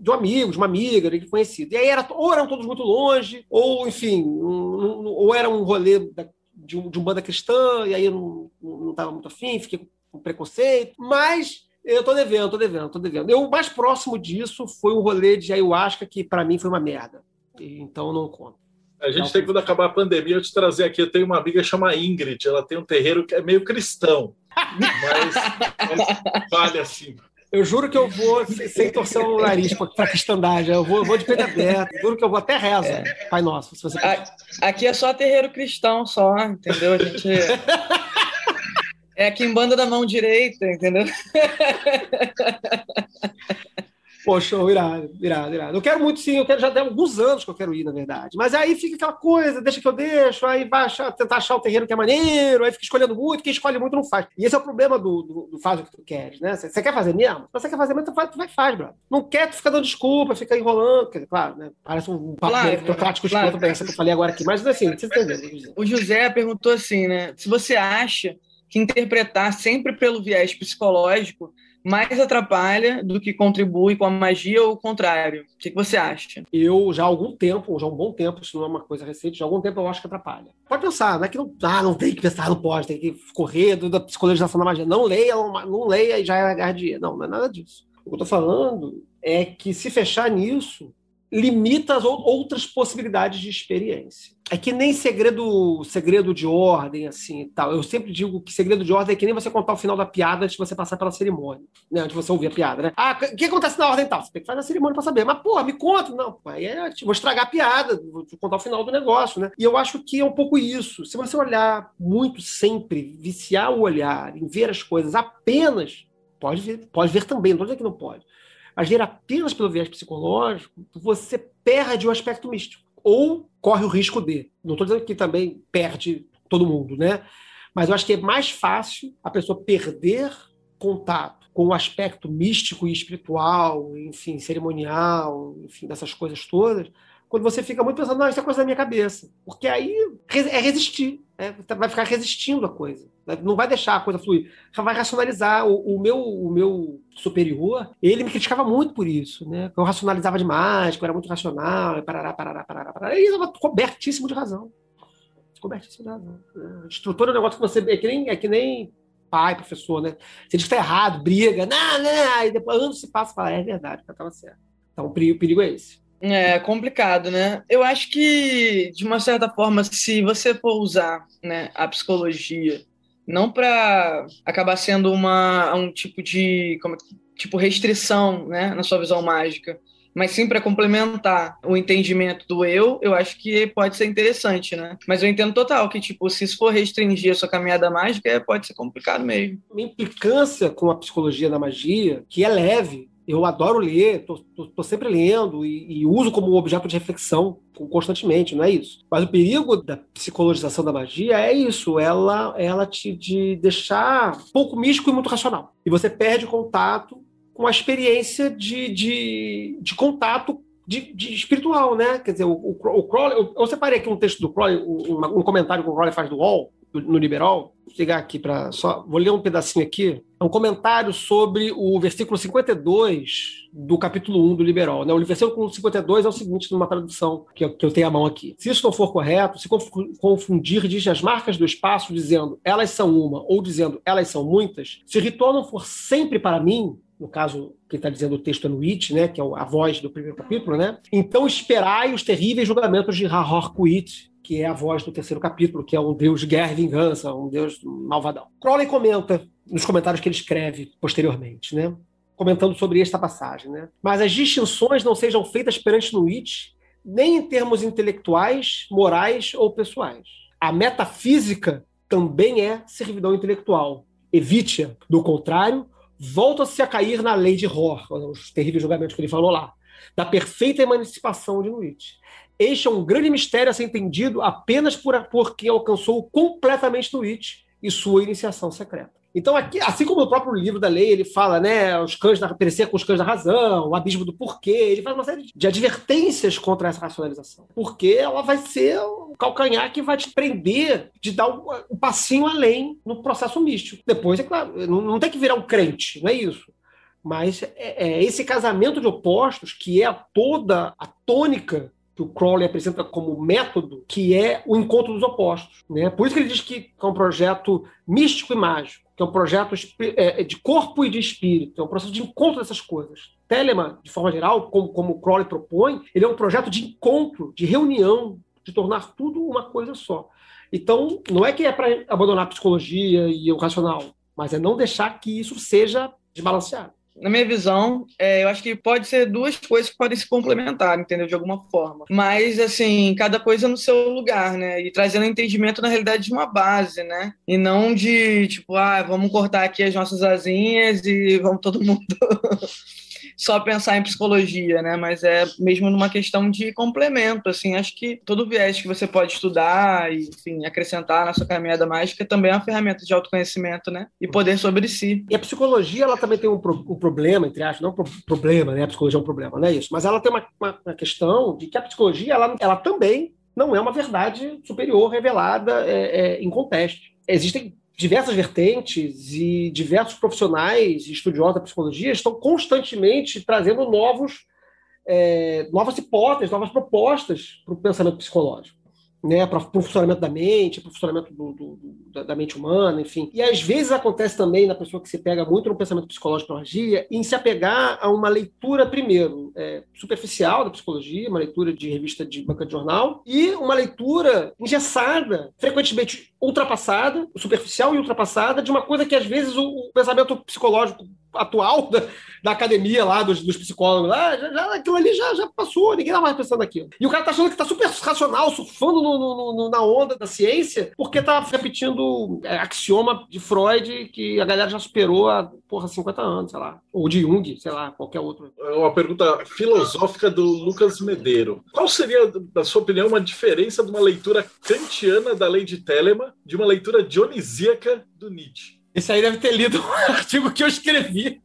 de um amigo, de uma amiga, de conhecido. E aí era, ou eram todos muito longe, ou, enfim, um, um, ou era um rolê da, de, um, de um banda cristã, e aí eu não estava muito afim, fiquei com preconceito. Mas eu tô devendo, tô devendo, tô devendo. Eu, o mais próximo disso foi um rolê de ayahuasca que, para mim, foi uma merda. Então, não conto. A gente não, tem, quando acabar a pandemia, eu te trazer aqui. Eu tenho uma amiga chamada Ingrid, ela tem um terreiro que é meio cristão, mas, mas vale assim. Eu juro que eu vou sem torcer o nariz para a cristandagem. Eu vou, eu vou de peito aberto. Juro que eu vou até reza, é. Pai Nosso. Se você aqui é só terreiro cristão, só, entendeu? A gente. É aqui em banda da mão direita, entendeu? Poxa, irado, irado, irado. Eu quero muito sim, eu quero já tem alguns anos que eu quero ir, na verdade. Mas aí fica aquela coisa, deixa que eu deixo, aí vai achar, tentar achar o terreno que é maneiro, aí fica escolhendo muito, quem escolhe muito não faz. E esse é o problema do, do, do faz o que tu queres, né? Você quer fazer mesmo? Você quer fazer mesmo, tu, faz, tu vai faz, bro. Não quer, tu fica dando desculpa, fica enrolando, quer dizer, claro, né? Parece um papo claro, burocrático claro, escroto, claro. que eu falei agora aqui, mas assim, você entendeu. O José perguntou assim, né? Se você acha que interpretar sempre pelo viés psicológico mais atrapalha do que contribui com a magia ou o contrário? O que, você acha? Eu, já há algum tempo, já há um bom tempo, isso não é uma coisa recente, já há algum tempo eu acho que atrapalha. Pode pensar, não é que não, ah, não tem que pensar, não pode, tem que correr da psicologização da magia. Não leia, não leia e já é gardia. Não, não é nada disso. O que eu estou falando é que se fechar nisso, limita as outras possibilidades de experiência. É que nem segredo, segredo de ordem, assim, tal. Eu sempre digo que segredo de ordem é que nem você contar o final da piada antes de você passar pela cerimônia, né? Antes de você ouvir a piada, né? Ah, o que acontece na ordem tal? Você tem que fazer a cerimônia para saber. Mas, pô, me conta. Não, aí é, tipo, vou estragar a piada, vou contar o final do negócio, né? E eu acho que é um pouco isso. Se você olhar muito sempre, viciar o olhar em ver as coisas apenas, pode ver, pode ver também, não estou dizendo que não pode agir apenas pelo viés psicológico, você perde o aspecto místico. Ou corre o risco de. Não estou dizendo que também perde todo mundo, né? Mas eu acho que é mais fácil a pessoa perder contato com o aspecto místico e espiritual, enfim, cerimonial, enfim, dessas coisas todas, quando você fica muito pensando, não, isso é coisa da minha cabeça. Porque aí é resistir, é, vai ficar resistindo a coisa. Não vai deixar a coisa fluir. Vai racionalizar. O, o, meu, o meu superior, ele me criticava muito por isso, né? Eu racionalizava demais, que eu era muito racional, parará, parará, parará, parará. E ele estava cobertíssimo de razão. Cobertíssimo de razão. É, estrutura é um negócio que você. É que nem, é que nem pai, professor, né? Você diz que está errado, briga, não, não, aí depois anos se passa e fala, é verdade, estava certo. Então o perigo é esse. É complicado, né? Eu acho que, de uma certa forma, se você for usar né, a psicologia não para acabar sendo uma, um tipo de como, tipo restrição né, na sua visão mágica, mas sim para complementar o entendimento do eu, eu acho que pode ser interessante, né? Mas eu entendo total que, tipo, se isso for restringir a sua caminhada mágica, pode ser complicado mesmo. Uma implicância com a psicologia da magia, que é leve, eu adoro ler, estou sempre lendo e, e, uso como objeto de reflexão constantemente, não é isso. Mas o perigo da psicologização da magia é isso, ela, ela te de deixar pouco místico e muito racional. E você perde contato com a experiência de, de, de contato de, de, espiritual, né? Quer dizer, o, o, o Crowley, eu, eu, separei aqui um texto do Crowley, um, um comentário que o Crowley faz do UOL, no Liberal, pegar aqui para só, vou ler um pedacinho aqui, é um comentário sobre o versículo 52 do capítulo 1 do Liberal. Né? O versículo 52 é o seguinte, numa tradução que eu, que eu tenho à mão aqui. Se isso não for correto, se confundir diz as marcas do espaço dizendo elas são uma ou dizendo elas são muitas, se ritual não for sempre para mim, no caso, quem está dizendo o texto é no It, né, que é a voz do primeiro capítulo, né? Então esperai os terríveis julgamentos de Rahor Kuit, que é a voz do terceiro capítulo, que é um deus de guerra e vingança, um deus malvadão. Crowley comenta nos comentários que ele escreve posteriormente, né? comentando sobre esta passagem. Né? Mas as distinções não sejam feitas perante It, nem em termos intelectuais, morais ou pessoais. A metafísica também é servidão intelectual. Evite-a. Do contrário, volta-se a cair na lei de Rohr, os terríveis julgamentos que ele falou lá, da perfeita emancipação de Nuit. Este é um grande mistério a ser entendido apenas por, por quem alcançou completamente no It e sua iniciação secreta. Então, aqui, assim como no próprio livro da lei, ele fala, né, os cães da, perecer com os cães da razão, o abismo do porquê, ele faz uma série de advertências contra essa racionalização. Porque ela vai ser o calcanhar que vai te prender de dar um, um passinho além no processo místico. Depois, é claro, não, não tem que virar um crente, não é isso. Mas é, é esse casamento de opostos que é toda a tônica que o Crowley apresenta como método, que é o encontro dos opostos. Né? Por isso que ele diz que é um projeto místico e mágico, que é um projeto é, de corpo e de espírito, é um processo de encontro dessas coisas. Telemann, de forma geral, como, como o Crowley propõe, ele é um projeto de encontro, de reunião, de tornar tudo uma coisa só. Então, não é que é para abandonar a psicologia e o racional, mas é não deixar que isso seja desbalanceado na minha visão, é, eu acho que pode ser duas coisas que podem se complementar, entendeu? De alguma forma. Mas, assim, cada coisa no seu lugar, né? E trazendo entendimento, na realidade, de uma base, né? E não de, tipo, ah, vamos cortar aqui as nossas asinhas e vamos todo mundo só pensar em psicologia, né? Mas é mesmo numa questão de complemento, assim. Acho que todo viés que você pode estudar e, enfim, acrescentar na sua caminhada mágica também é uma ferramenta de autoconhecimento, né? E poder sobre si. E a psicologia, ela também tem um, pro, um problema, entre aspas, não um problema, né? A psicologia é um problema, não é isso. Mas ela tem uma, uma, uma questão de que a psicologia, ela, ela também não é uma verdade superior revelada é, é, em contexto. Existem diversas vertentes e diversos profissionais e estudiosos da psicologia estão constantemente trazendo novos, é, novas hipóteses, novas propostas para o pensamento psicológico né, para o funcionamento da mente, para o funcionamento do, do, da, da, mente humana, enfim. E às vezes acontece também na pessoa que se pega muito no pensamento psicológico magia, em se apegar a uma leitura, primeiro, é, superficial da psicologia, uma leitura de revista de banca de jornal, e uma leitura engessada, frequentemente ultrapassada, superficial e ultrapassada, de uma coisa que às vezes o, o pensamento psicológico atual da, da academia lá, dos, dos psicólogos lá, já, já, aquilo ali já, já passou, ninguém tá mais pensando naquilo. E o cara tá achando que tá super racional, surfando no, no, no, na onda da ciência, porque tá repetindo é, axioma de Freud que a galera já superou há, porra, 50 anos, sei lá. Ou de Jung, sei lá, qualquer outro. É uma pergunta filosófica do Lucas Medeiro. Qual seria, na sua opinião, uma diferença de uma leitura kantiana da lei de Telemann de uma leitura dionisíaca do Nietzsche? Esse aí deve ter lido um artigo que eu escrevi.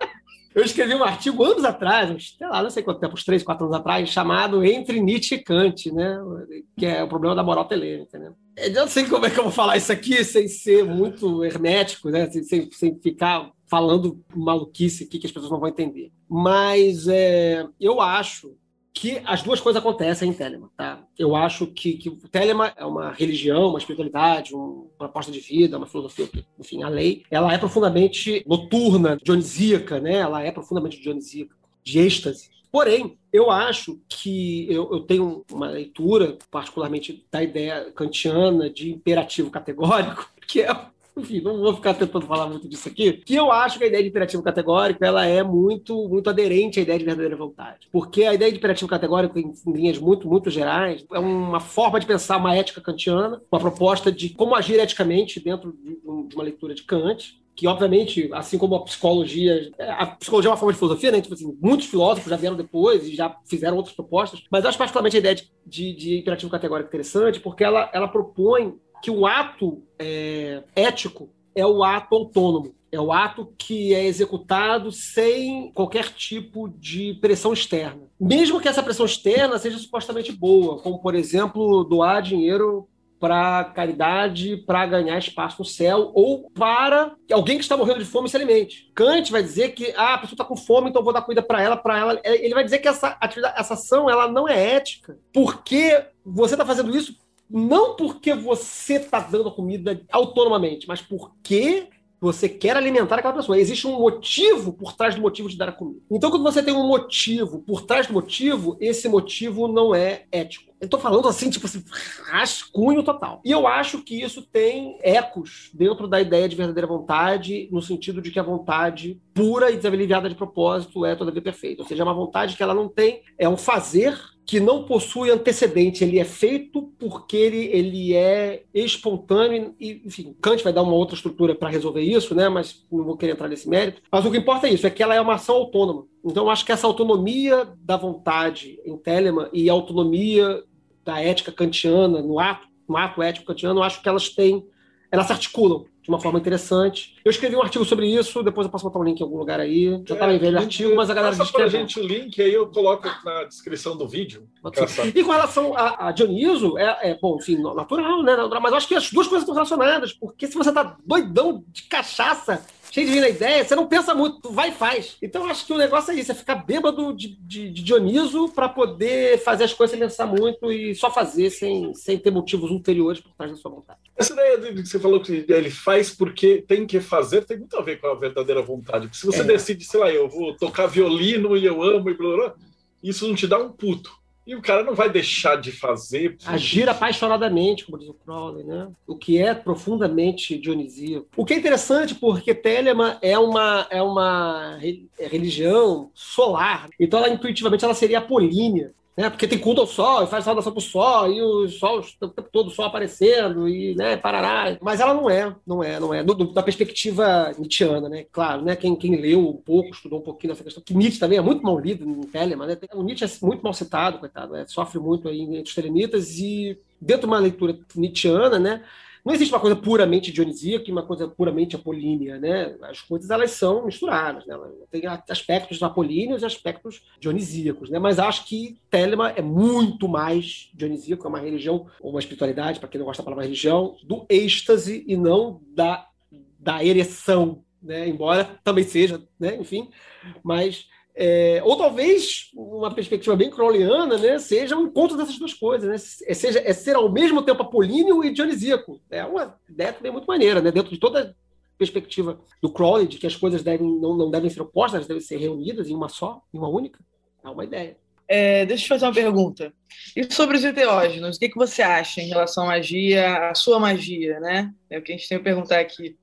Eu escrevi um artigo anos atrás, sei lá, não sei quanto tempo, uns três, quatro anos atrás, chamado Entre Nietzsche e Kant, né? Que é o problema da moral telêmica, né? Eu não sei como é que eu vou falar isso aqui sem ser muito hermético, né? Sem, sem, ficar falando maluquice aqui que as pessoas não vão entender. Mas é, eu acho que as duas coisas acontecem em Telemann, tá? Eu acho que, que o Telemann é uma religião, uma espiritualidade, uma proposta de vida, uma filosofia, enfim, a lei, ela é profundamente noturna, dionisíaca, né? Ela é profundamente dionisíaca, de êxtase. Porém, eu acho que eu, eu, tenho uma leitura, particularmente da ideia kantiana de imperativo categórico, que é enfim, não vou ficar tentando falar muito disso aqui, que eu acho que a ideia de imperativo categórico ela é muito, muito aderente à ideia de verdadeira vontade. Porque a ideia de imperativo categórico, em, em linhas muito, muito gerais, é uma forma de pensar uma ética kantiana, uma proposta de como agir eticamente dentro de, de uma leitura de Kant, que obviamente, assim como a psicologia, a psicologia é uma forma de filosofia, né? Tipo assim, muitos filósofos já vieram depois e já fizeram outras propostas, mas acho particularmente a ideia de, de, de imperativo categórico interessante, porque ela, ela propõe que o ato é, ético é o ato autônomo. É o ato que é executado sem qualquer tipo de pressão externa. Mesmo que essa pressão externa seja supostamente boa, como, por exemplo, doar dinheiro para caridade, para ganhar espaço no céu, ou para alguém que está morrendo de fome se alimente. Kant vai dizer que ah, a pessoa está com fome, então vou dar comida para ela, para ela. Ele vai dizer que essa atividade, essa ação, ela não é ética, porque você está fazendo isso não porque você está dando a comida autonomamente, mas porque você quer alimentar aquela pessoa. Existe um motivo por trás do motivo de dar a comida. Então, quando você tem um motivo por trás do motivo, esse motivo não é ético. Eu tô falando assim, tipo assim, rascunho total. E eu acho que isso tem ecos dentro da ideia de verdadeira vontade, no sentido de que a vontade pura e desaliviada de propósito é todavia perfeita. Ou seja, é uma vontade que ela não tem, é um fazer que não possui antecedente, ele é feito porque ele, ele é espontâneo, e, enfim, Kant vai dar uma outra estrutura para resolver isso, né? mas não vou querer entrar nesse mérito. Mas o que importa é isso, é que ela é uma ação autônoma. Então, acho que essa autonomia da vontade em Telemann e a autonomia da ética kantiana no ato, no ato ético kantiano, acho que elas têm, elas se articulam de uma forma interessante. Eu escrevi um artigo sobre isso, depois eu posso botar um link em algum lugar aí. Já tá em velho o artigo, mas a galera Passa para a gente o link, aí eu coloco na descrição do vídeo. E com relação a, a Dioniso, é, é, bom, enfim, natural, né? Mas eu acho que as duas coisas estão relacionadas, porque se você tá doidão de cachaça cheio de ideia, você não pensa muito, tu vai e faz. Então acho que o negócio é isso, é ficar bêbado de, de, de Dioniso para poder fazer as coisas sem pensar muito e só fazer sem, sem ter motivos ulteriores por trás da sua vontade. Essa ideia de que você falou que ele faz porque tem que fazer tem muito a ver com a verdadeira vontade. Porque se você é. decide, sei lá, eu vou tocar violino e eu amo e blá, blá, blá isso não te dá um puto. E o cara não vai deixar de fazer. Agir apaixonadamente, como diz o Crowley, né? O que é profundamente dionisíaco. O que é interessante porque Telemann é uma, é uma religião solar. Então, ela intuitivamente ela seria apolínea né? Porque tem culto ao sol, e faz saudação pro sol, e o sol, o tempo todo o sol aparecendo, e, né, parará. Mas ela não é, não é, não é. Do, do, da perspectiva nietzschiana, né? Claro, né? Quem, quem leu um pouco, estudou um pouquinho nessa questão, que Nietzsche também é muito mal lido em Telemann, né? O Nietzsche é muito mal citado, coitado, né? sofre muito aí entre os telemitas, e dentro de uma leitura nietzschiana, né? Não existe uma coisa puramente dionisíaca e uma coisa puramente apolínea, né? As coisas elas são misturadas, né? Tem aspectos apolíneos e aspectos dionisíacos, né? Mas acho que Telema é muito mais dionisíaco, é uma religião, uma espiritualidade, para quem não gosta da palavra religião, do êxtase e não da, da ereção, né? Embora também seja, né? Enfim, mas é, ou talvez uma perspectiva bem crowleyana, né, seja um encontro dessas duas coisas, né? É, seja, é ser ao mesmo tempo apolíneo e dionisíaco. É uma ideia também muito maneira, né? dentro de toda a perspectiva do Crowley, de que as coisas devem, não, não devem ser opostas, elas devem ser reunidas em uma só, em uma única. É uma ideia. É, deixa eu fazer uma pergunta. E sobre os enteógenos, o que, que você acha em relação à magia, à sua magia, né? É o que a gente tem que perguntar aqui.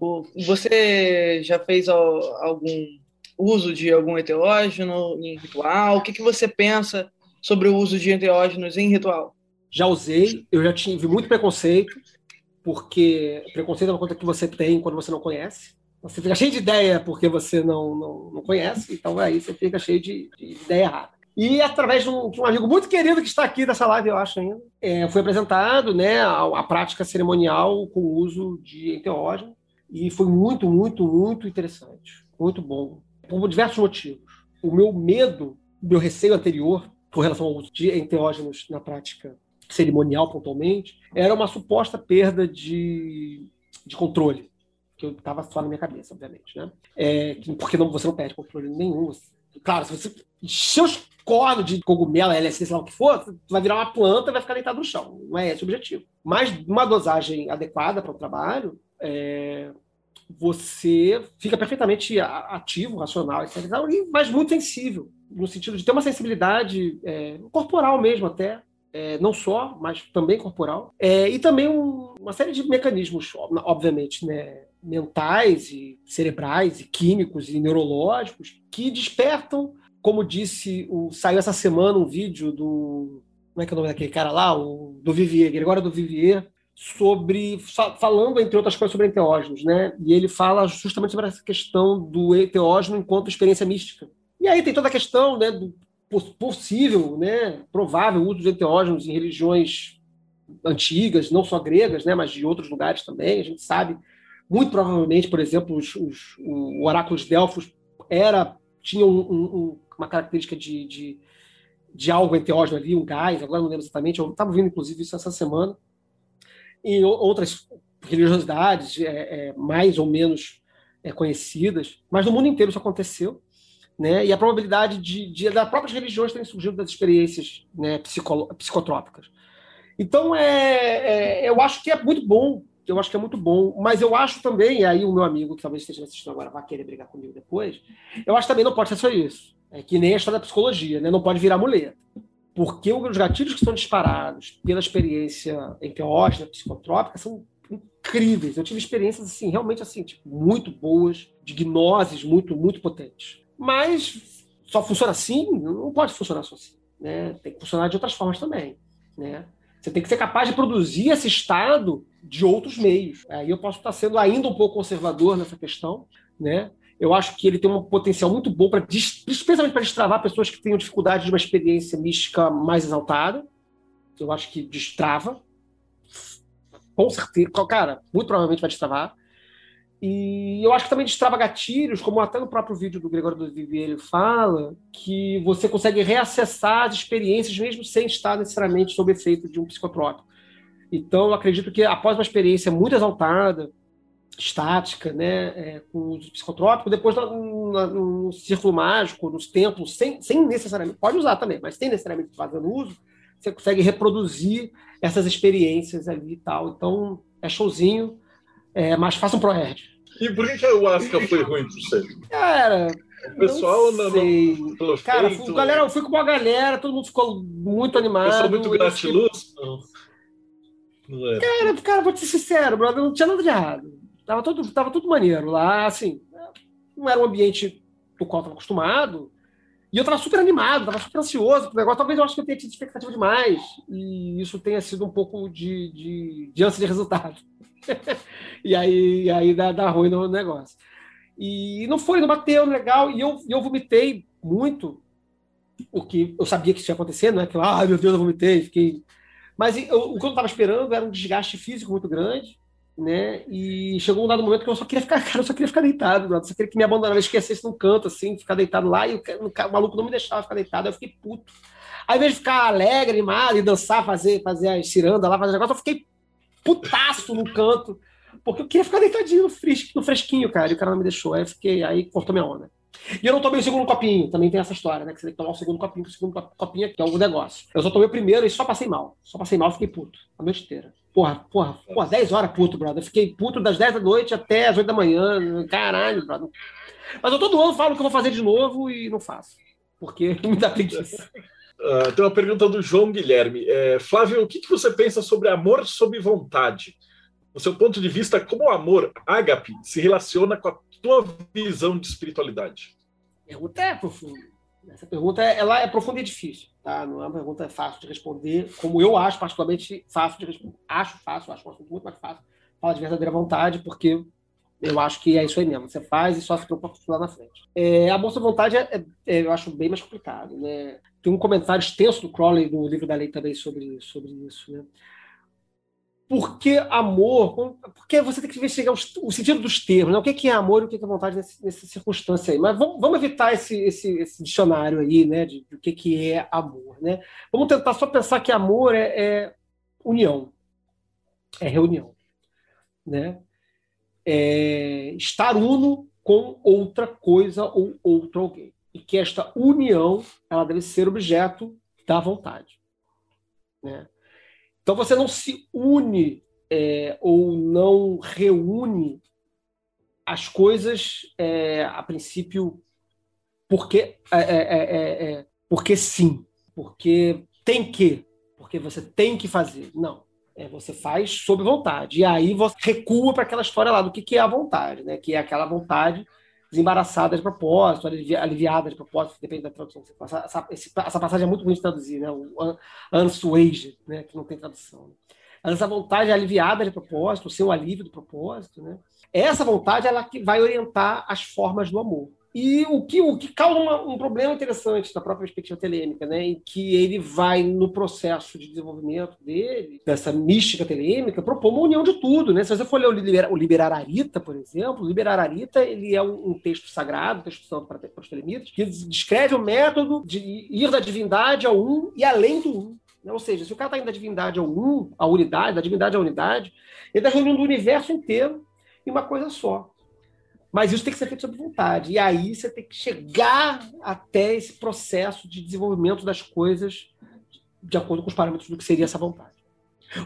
O, você já fez algum uso de algum enteógeno em ritual? O que, que você pensa sobre o uso de enteógenos em ritual? Já usei, eu já tive muito preconceito, porque preconceito é uma coisa que você tem quando você não conhece. Você fica cheio de ideia porque você não, não, não conhece, então aí você fica cheio de, de ideia errada. E através de um, de um, amigo muito querido que está aqui nessa live, eu acho ainda, é, foi apresentado né, a, a, prática cerimonial com o uso de enteógeno, e foi muito, muito, muito interessante, muito bom por diversos motivos. O meu medo, meu receio anterior com relação ao uso de enteógenos na prática cerimonial, pontualmente, era uma suposta perda de, de controle, que eu estava só na minha cabeça, obviamente. Né? É, porque não, você não perde controle nenhum. Claro, se você encher os cornos de cogumelo, LSD, sei lá o que for, tu vai virar uma planta e vai ficar deitado no chão. Não é esse o objetivo. Mas uma dosagem adequada para o trabalho, é, você fica perfeitamente ativo, racional, etc. Mas muito sensível, no sentido de ter uma sensibilidade é, corporal mesmo até, é, não só, mas também corporal, é, e também um, uma série de mecanismos, obviamente, né, mentais e cerebrais e químicos e neurológicos que despertam, como disse, o, saiu essa semana um vídeo do como é que é o nome daquele cara lá, o do Vivier, Gregório do Vivier, sobre falando entre outras coisas sobre enteógenos, né? E ele fala justamente sobre essa questão do enteógeno enquanto experiência mística. E aí tem toda a questão, né, do possível, né, provável uso de enteógenos em religiões antigas, não só gregas, né, mas de outros lugares também. A gente sabe, muito provavelmente, por exemplo, os, os, o oráculo de Delfos era tinha um, um, uma característica de, de, de algo enteógeno ali, um gás, agora não lembro exatamente, eu estava vendo inclusive isso essa semana, e outras religiosidades é, é, mais ou menos é, conhecidas, mas no mundo inteiro isso aconteceu né? E a probabilidade de, de das próprias religiões terem surgido das experiências né, psicotrópicas. Então, é, é, eu acho que é muito bom, eu acho que é muito bom, mas eu acho também, e aí o meu amigo que talvez esteja assistindo agora vai querer brigar comigo depois, eu acho também não pode ser só isso. É que nem a história da psicologia, né? Não pode virar muleta. Porque os gatilhos que são disparados pela experiência enteógena, psicotrópica, são incríveis. Eu tive experiências assim, realmente assim, tipo, muito boas, de gnoses muito, muito potentes. Mas só funciona assim? Não pode funcionar só assim. Né? Tem que funcionar de outras formas também. Né? Você tem que ser capaz de produzir esse estado de outros meios. Aí eu posso estar sendo ainda um pouco conservador nessa questão. Né? Eu acho que ele tem um potencial muito bom, para especialmente para destravar pessoas que tenham dificuldade de uma experiência mística mais exaltada. Eu acho que destrava. Com certeza. Cara, muito provavelmente vai destravar. E eu acho que também destrava gatilhos, como até no próprio vídeo do Gregório do Vivier ele fala, que você consegue reacessar as experiências mesmo sem estar necessariamente sob efeito de um psicotrópico. Então, eu acredito que após uma experiência muito exaltada, estática, né, é, com o uso psicotrópico, depois no, no, círculo mágico, nos templos, sem, sem necessariamente, pode usar também, mas sem necessariamente fazendo uso, você consegue reproduzir essas experiências ali e tal. Então, é showzinho, é, mas faça um ProErd. E por que, que a ayahuasca foi ruim para você? Cara. O pessoal não, sei. não, não Cara, feito, fui, galera, eu fui com uma galera, todo mundo ficou muito animado. Pessoal muito gratiluz? Não. não cara, cara, vou te ser sincero, brother, não tinha nada de errado. Tava tudo, tava tudo maneiro lá, assim. Não era um ambiente do qual eu estava acostumado. E eu tava super animado, tava super ansioso pro negócio. Talvez eu acho que eu tenha tido expectativa demais. E isso tenha sido um pouco de, de, de ânsia de resultado. e aí, aí dá, dá ruim no negócio. E não foi, não bateu, legal. E eu, eu vomitei muito, o que eu sabia que isso ia acontecer, não é que, ah, meu Deus, eu vomitei, fiquei. Mas eu, o que eu estava esperando era um desgaste físico muito grande, né? E chegou um dado momento que eu só queria ficar, cara, eu só queria ficar deitado, eu só queria que me abandonasse, esquecesse num canto, assim, ficar deitado lá, e o, o, maluco não me deixava ficar deitado, eu fiquei puto. Aí, ao invés de ficar alegre, animado e dançar, fazer, fazer as cirandas lá, fazer negócio, eu fiquei putaço no canto, porque eu queria ficar deitadinho no, no fresquinho, cara, e o cara não me deixou. Aí eu fiquei, aí cortou minha onda. E eu não tomei o segundo copinho, também tem essa história, né? Que você tem que tomar o segundo copinho, o segundo copinho que é o negócio. Eu só tomei o primeiro e só passei mal. Só passei mal, fiquei puto a noite inteira. Porra, porra, porra, 10 horas puto, brother. Eu fiquei puto das 10 da noite até as 8 da manhã. Caralho, brother. Mas eu todo ano falo que eu vou fazer de novo e não faço. Porque me dá preguiça. Uh, tem uma pergunta do João Guilherme. É, Flávio, o que, que você pensa sobre amor sob vontade? Do seu ponto de vista, como o amor ágape se relaciona com a tua visão de espiritualidade? Pergunta é profunda. Essa pergunta ela é profunda e difícil. Tá? Não é uma pergunta fácil de responder, como eu acho particularmente fácil de responder. Acho fácil, acho um assunto muito mais fácil. Fala de verdadeira vontade, porque eu acho que é isso aí mesmo. Você faz e só se preocupa lá na frente. É, a bolsa vontade é, é, é, eu acho bem mais complicado. Né? Tem um comentário extenso do Crowley no livro da lei também sobre, sobre isso. Né? Por que amor? Porque você tem que investigar o, sentido dos termos. Né? O que é amor e o que é vontade nessa, nessa circunstância aí. Mas vamos, vamos evitar esse, esse, esse, dicionário aí, né? De, de o que, que é amor. Né? Vamos tentar só pensar que amor é, é união, é reunião. Né? É estar uno com outra coisa ou outro alguém e que esta união ela deve ser objeto da vontade. Né? Então você não se une é, ou não reúne as coisas é, a princípio porque é, é, é, é porque sim, porque tem que, porque você tem que fazer. Não. Você faz sob vontade. E aí você recua para aquela história lá do que, que é a vontade, né? Que é aquela vontade desembaraçada de propósito, aliviada de propósito, depende da tradução. Essa, essa, passagem é muito bonita de traduzir, né? O unsuage, né? Que não tem tradução. Essa vontade aliviada de propósito, o seu alívio do propósito, né? Essa vontade ela que vai orientar as formas do amor. E o que, o que causa uma, um problema interessante da própria perspectiva telêmica, né, em que ele vai, no processo de desenvolvimento dele, dessa mística telêmica, propor uma união de tudo. Né? Se você for ler o, Liber, o Liberararita, por exemplo, o Liberararita ele é um, um texto sagrado, um texto santo para, para os telemitas, que descreve o método de ir da divindade ao um e além do um. Né? Ou seja, se o cara está indo da divindade ao um, à unidade, da divindade à unidade, ele está reunindo o universo inteiro em uma coisa só. Mas isso tem que ser feito sob vontade. E aí você tem que chegar até esse processo de desenvolvimento das coisas de acordo com os parâmetros do que seria essa vontade.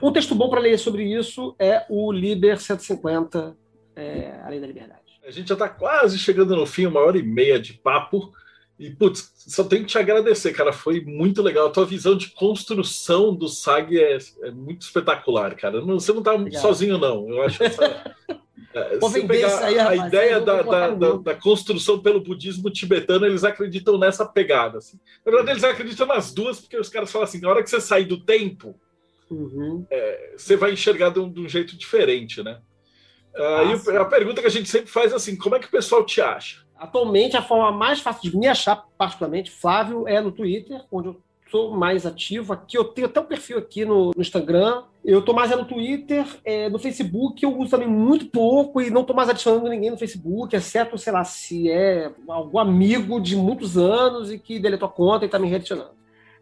Um texto bom para ler sobre isso é o Liber 150, é, Além da Liberdade. A gente já está quase chegando no fim, uma hora e meia de papo. E, putz, só tenho que te agradecer, cara. Foi muito legal. A tua visão de construção do SAG é, é muito espetacular, cara. Não, você não está sozinho, não. Eu acho essa, É, Vou vender isso aí, rapaz, a ideia da, da, da, da, construção pelo budismo tibetano, eles acreditam nessa pegada. Assim. Na verdade, eles acreditam nas duas, porque os caras falam assim: na hora que você sair do tempo, uhum. é, você vai enxergar de um, de um jeito diferente, né? Aí a pergunta que a gente sempre faz é assim: como é que o pessoal te acha? Atualmente, a forma mais fácil de me achar, particularmente, Flávio, é no Twitter, onde eu sou mais ativo aqui. Eu tenho até um perfil aqui no, no Instagram. Eu tô mais é no Twitter, é, no Facebook eu uso também muito pouco e não tô mais adicionando ninguém no Facebook, exceto, sei lá, se é algum amigo de muitos anos e que deletou a conta e tá me readicionando.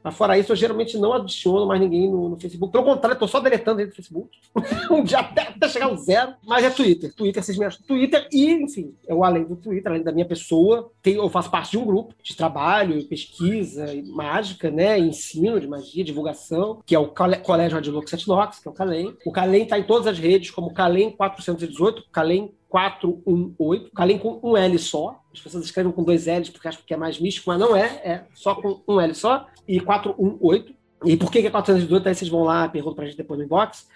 Mas fora isso, eu geralmente não adiciono mais ninguém no, no Facebook. Pelo contrário, eu tô só deletando ele do Facebook. um dia até, até, chegar ao zero. Mas é Twitter. Twitter, vocês me acham Twitter e, enfim, eu além do Twitter, além da minha pessoa, tenho, eu faço parte de um grupo de trabalho, pesquisa, mágica, né? Ensino de magia, divulgação, que é o Colégio de Luxetnox, que é o Calem. O Calem está em todas as redes, como Calem 418, Calem 418, Calem com um L só. As pessoas escrevem com dois L's porque acham que é mais místico, mas não é, é só com um L só. E 418. E por que, que é 418? Aí vocês vão lá, perguntam pra gente depois no inbox.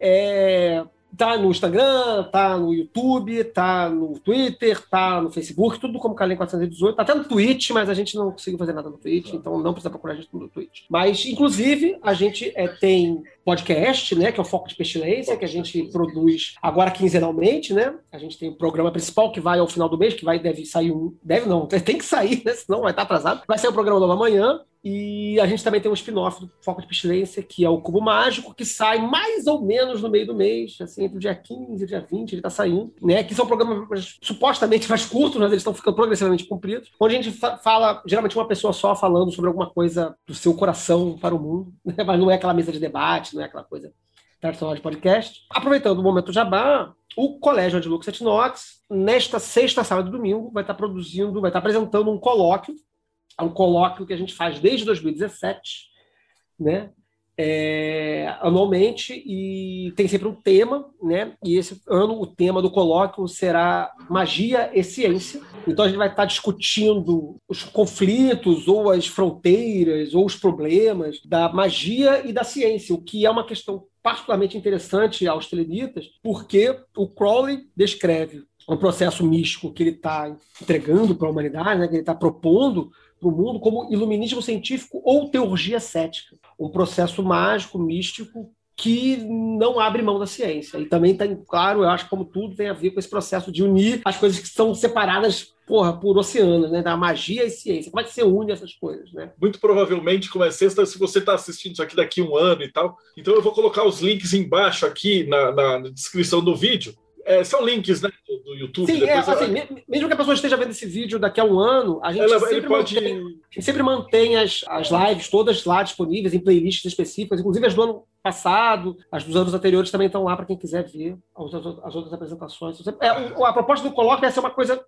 É, tá no Instagram, tá no YouTube, tá no Twitter, tá no Facebook, tudo como Calem 418, tá até no Twitch, mas a gente não conseguiu fazer nada no Twitch, então não precisa procurar a gente no Twitch. Mas, inclusive, a gente é, tem podcast, né, que é o Foco de Pestilência, que a gente produz agora quinzenalmente, né? A gente tem o programa principal que vai ao final do mês, que vai deve sair um, deve não, tem que sair, né? Senão vai estar atrasado. Vai sair o programa novo amanhã. E a gente também tem um spin-off do Foco de Pestilência, que é o Cubo Mágico, que sai mais ou menos no meio do mês, assim, entre o dia 15 e o dia 20, ele está saindo, né? Que são programas supostamente mais curtos, mas eles estão ficando progressivamente compridos, onde a gente fala, geralmente uma pessoa só falando sobre alguma coisa do seu coração para o mundo, né? mas não é aquela mesa de debate, não é aquela coisa tradicional de podcast. Aproveitando o momento jabá, o Colégio de Lux Etnox, nesta sexta, sábado e domingo, vai estar produzindo, vai estar apresentando um colóquio é um colóquio que a gente faz desde 2017, né? É, anualmente e tem sempre um tema, né? E esse ano o tema do colóquio será magia e ciência. Então a gente vai estar discutindo os conflitos ou as fronteiras ou os problemas da magia e da ciência, o que é uma questão particularmente interessante aos telenitas, porque o Crowley descreve um processo místico que ele está entregando para a humanidade, né? Que ele está propondo para o mundo como iluminismo científico ou teurgia cética, um processo mágico, místico, que não abre mão da ciência. E também tem, claro, eu acho como tudo tem a ver com esse processo de unir as coisas que estão separadas porra, por oceanos, né? Da magia e ciência. Como é que você une essas coisas, né? Muito provavelmente, como é sexta, se você está assistindo isso aqui daqui a um ano e tal, então eu vou colocar os links embaixo aqui na, na descrição do vídeo é, são links né, do, do YouTube. Sim, é, assim, mesmo que a pessoa esteja vendo esse vídeo daqui a um ano, a gente, Ela, sempre, pode... mantém, gente sempre mantém as, as lives todas lá disponíveis em playlists específicas, inclusive as do ano passado, as dos anos anteriores também estão lá para quem quiser ver as, as outras apresentações. É, a proposta do Coloque é ser uma coisa,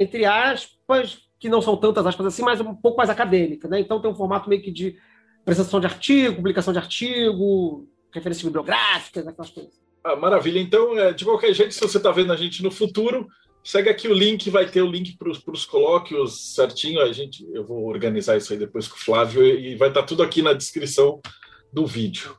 entre aspas, que não são tantas aspas assim, mas um pouco mais acadêmica. Né? Então tem um formato meio que de apresentação de artigo, publicação de artigo, referências bibliográficas, aquelas coisas. Ah, maravilha. Então, é, de qualquer jeito, se você está vendo a gente no futuro, segue aqui o link, vai ter o link para os colóquios certinho. A gente, eu vou organizar isso aí depois com o Flávio e vai estar tá tudo aqui na descrição do vídeo.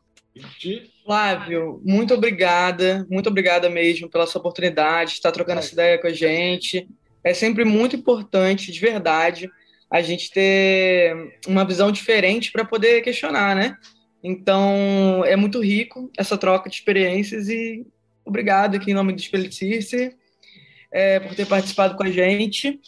De... Flávio, muito obrigada, muito obrigada mesmo pela sua oportunidade, de estar trocando essa ideia com a gente. É sempre muito importante, de verdade, a gente ter uma visão diferente para poder questionar, né? Então, é muito rico essa troca de experiências e obrigado aqui em nome do Espelho Circe é, por ter participado com a gente.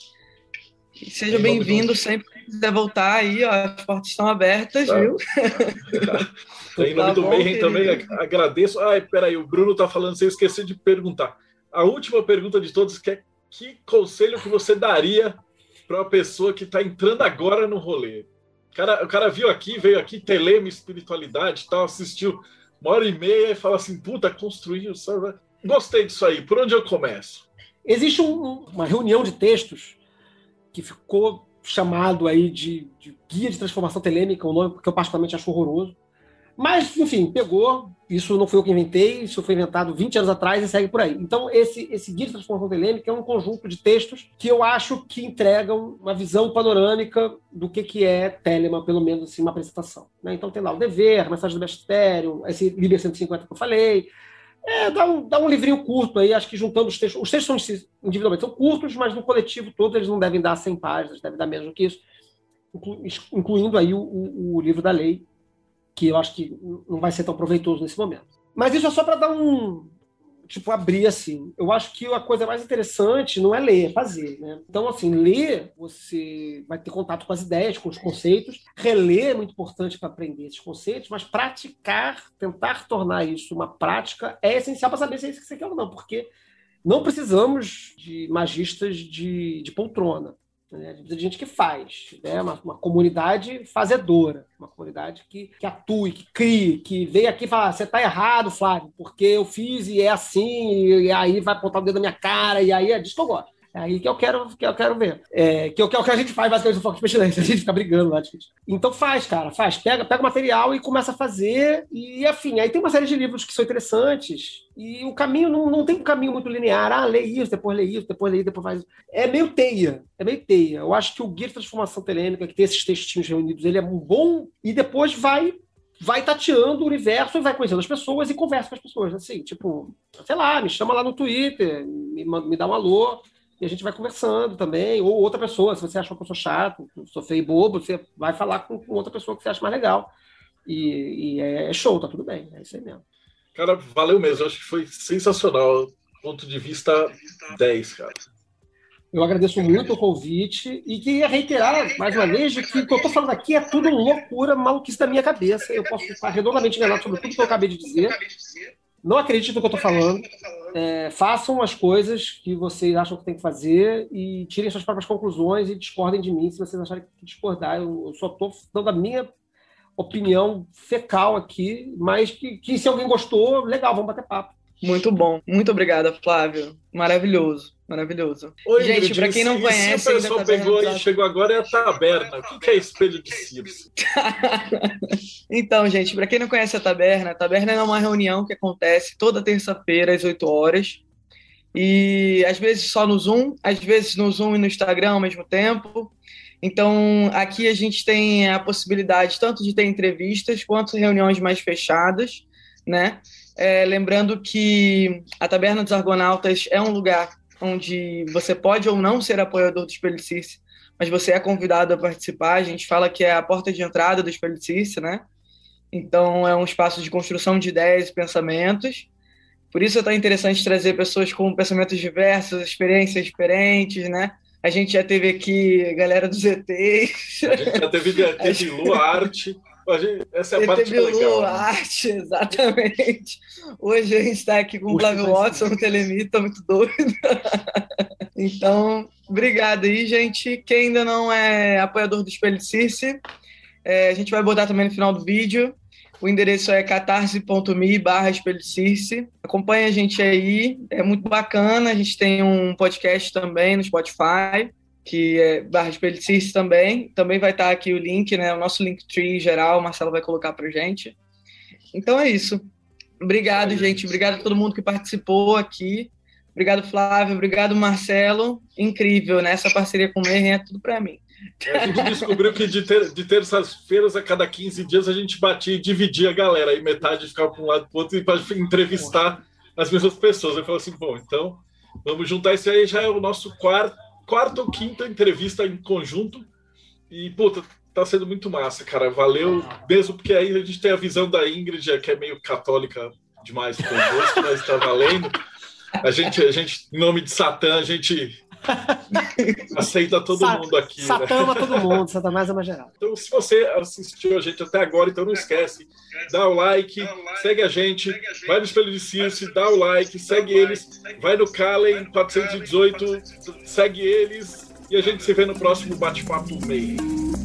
Seja bem-vindo sempre que quiser voltar aí, ó, as portas estão abertas, tá. viu? em nome tá do Mayhem também agradeço. Ai, peraí, o Bruno tá falando, você esqueci de perguntar. A última pergunta de todos que é que conselho que você daria para uma pessoa que está entrando agora no rolê? O cara, o cara viu aqui, veio aqui, telema, espiritualidade tal, assistiu uma hora e meia e fala assim, puta, construiu? Gostei disso aí, por onde eu começo? Existe um, uma reunião de textos que ficou chamado aí de, de Guia de Transformação Telêmica, um nome que eu particularmente acho horroroso. Mas, enfim, pegou. Isso não foi eu que inventei, isso foi inventado 20 anos atrás e segue por aí. Então, esse, esse Guia de Transformação Telêmica é um conjunto de textos que eu acho que entregam uma visão panorâmica do que, que é Telema, pelo menos assim, uma apresentação. Né? Então, tem lá o dever, a mensagem do Mestério, esse Liber 150 que eu falei, é, dá um, dá um livrinho curto aí, acho que juntando os textos. Os textos são individualmente são curtos, mas no coletivo todo eles não devem dar 100 páginas, devem dar menos do que isso, inclu, incluindo aí o, o, o, livro da lei, que eu acho que não vai ser tão proveitoso nesse momento. Mas isso é só para dar um, tipo, abrir assim. Eu acho que a coisa mais interessante não é ler, é fazer, né? Então, assim, ler, você vai ter contato com as ideias, com os conceitos. Reler é muito importante para aprender esses conceitos, mas praticar, tentar tornar isso uma prática é essencial para saber se é isso que você quer ou não, porque não precisamos de magistas de, de poltrona. Né? De gente que faz, né? uma, uma, comunidade fazedora, uma comunidade que, que atue, que crie, que vem aqui e fala: você está errado, Flávio, porque eu fiz e é assim, e, e aí vai apontar o dedo na minha cara, e aí é disso que eu gosto. É aí que eu quero, que eu quero ver. É, que, é o que a gente faz basicamente no Foco de Pestilência. A gente fica brigando lá. Então faz, cara, faz. Pega, pega o material e começa a fazer. E, afim, aí tem uma série de livros que são interessantes. E o caminho não, não tem um caminho muito linear. Ah, lê isso, depois lê isso, depois lê isso, depois faz. É meio teia. É meio teia. Eu acho que o Guia de Transformação Telêmica, que tem esses textinhos reunidos, ele é bom e depois vai vai tateando o universo e vai conhecendo as pessoas e conversa com as pessoas. Assim, tipo, sei lá, me chama lá no Twitter, me, me dá um alô e a gente vai conversando também, ou outra pessoa, se você acha que eu sou chato, sou feio e bobo, você vai falar com, com outra pessoa que você acha mais legal. E, e é, é, show, tá tudo bem, é isso aí mesmo. Cara, valeu mesmo, acho que foi sensacional. Ponto de vista 10, cara. Eu agradeço muito o convite e queria reiterar, mais uma vez, que o que eu estou falando aqui é tudo loucura, maluquice da minha cabeça. Eu posso estar redondamente enganado sobre tudo que eu acabei de dizer. Não acredite no que eu estou falando. É, façam as coisas que vocês acham que tem que fazer e tirem suas próprias conclusões e discordem de mim se vocês acharem que discordar. Eu, eu só estou dando a minha opinião fecal aqui, mas que, que se alguém gostou, legal, vamos bater papo. Muito bom. Muito obrigada, Flávio. Maravilhoso. Maravilhoso. Oi, Gente, para quem não conhece. Se o pessoal pegou e chegou agora é a taberna. O que é espelho de Circe? então, gente, para quem não conhece a taberna, a taberna é uma reunião que acontece toda terça-feira às 8 horas. E às vezes só no Zoom, às vezes no Zoom e no Instagram ao mesmo tempo. Então, aqui a gente tem a possibilidade tanto de ter entrevistas quanto reuniões mais fechadas, né? É, lembrando que a Taberna dos Argonautas é um lugar onde você pode ou não ser apoiador do Espelho Circe, mas você é convidado a participar. A gente fala que é a porta de entrada do Espelho Circe, né? Então, é um espaço de construção de ideias e pensamentos. Por isso é tão interessante trazer pessoas com pensamentos diversos, experiências diferentes, né? A gente já teve aqui galera dos ETs. A gente já teve, teve Lu Arte. Essa é a parte legal. Né? Arte, exatamente. Hoje a gente está aqui com o Flávio Watson, o Telemita, muito doido. então, obrigado aí, gente. Quem ainda não é apoiador do Espelho Circe, é, a gente vai botar também no final do vídeo. O endereço é catarse.me barra Espelho Circe. Acompanha a gente aí, é muito bacana. A gente tem um podcast também no Spotify que é barra de Pelicice também. Também vai estar aqui o link, né? O nosso link tree geral, o Marcelo vai colocar pra gente. Então é isso. Obrigado, gente. Obrigado a todo mundo que participou aqui. Obrigado, Flávio. Obrigado, Marcelo. Incrível, né? Essa parceria com o Mayhem é tudo para mim. É, a gente descobriu que de, ter, de terças-feiras a cada 15 dias a gente batia e dividia a galera. Aí metade ficava para um lado para o outro e para entrevistar as mesmas pessoas. Eu falei assim, bom, então vamos juntar isso aí. Já é o nosso quarto, quarto ou quinta entrevista em conjunto. E, puta, tá sendo muito massa, cara. Valeu mesmo, porque aí a gente tem a visão da Ingrid, que é meio católica demais convosco, mas tá valendo. A gente, a gente, em nome de Satã, a gente aceita todo Sa mundo aqui. Satã né? todo mundo, Satanás é mais geral. Então, se você assistiu a gente até agora, então não esquece, dá o like, segue a gente, vai no Espelho de Circe, dá o like, segue eles, vai no Kalen 418, segue eles e a gente se vê no próximo bate-papo meio.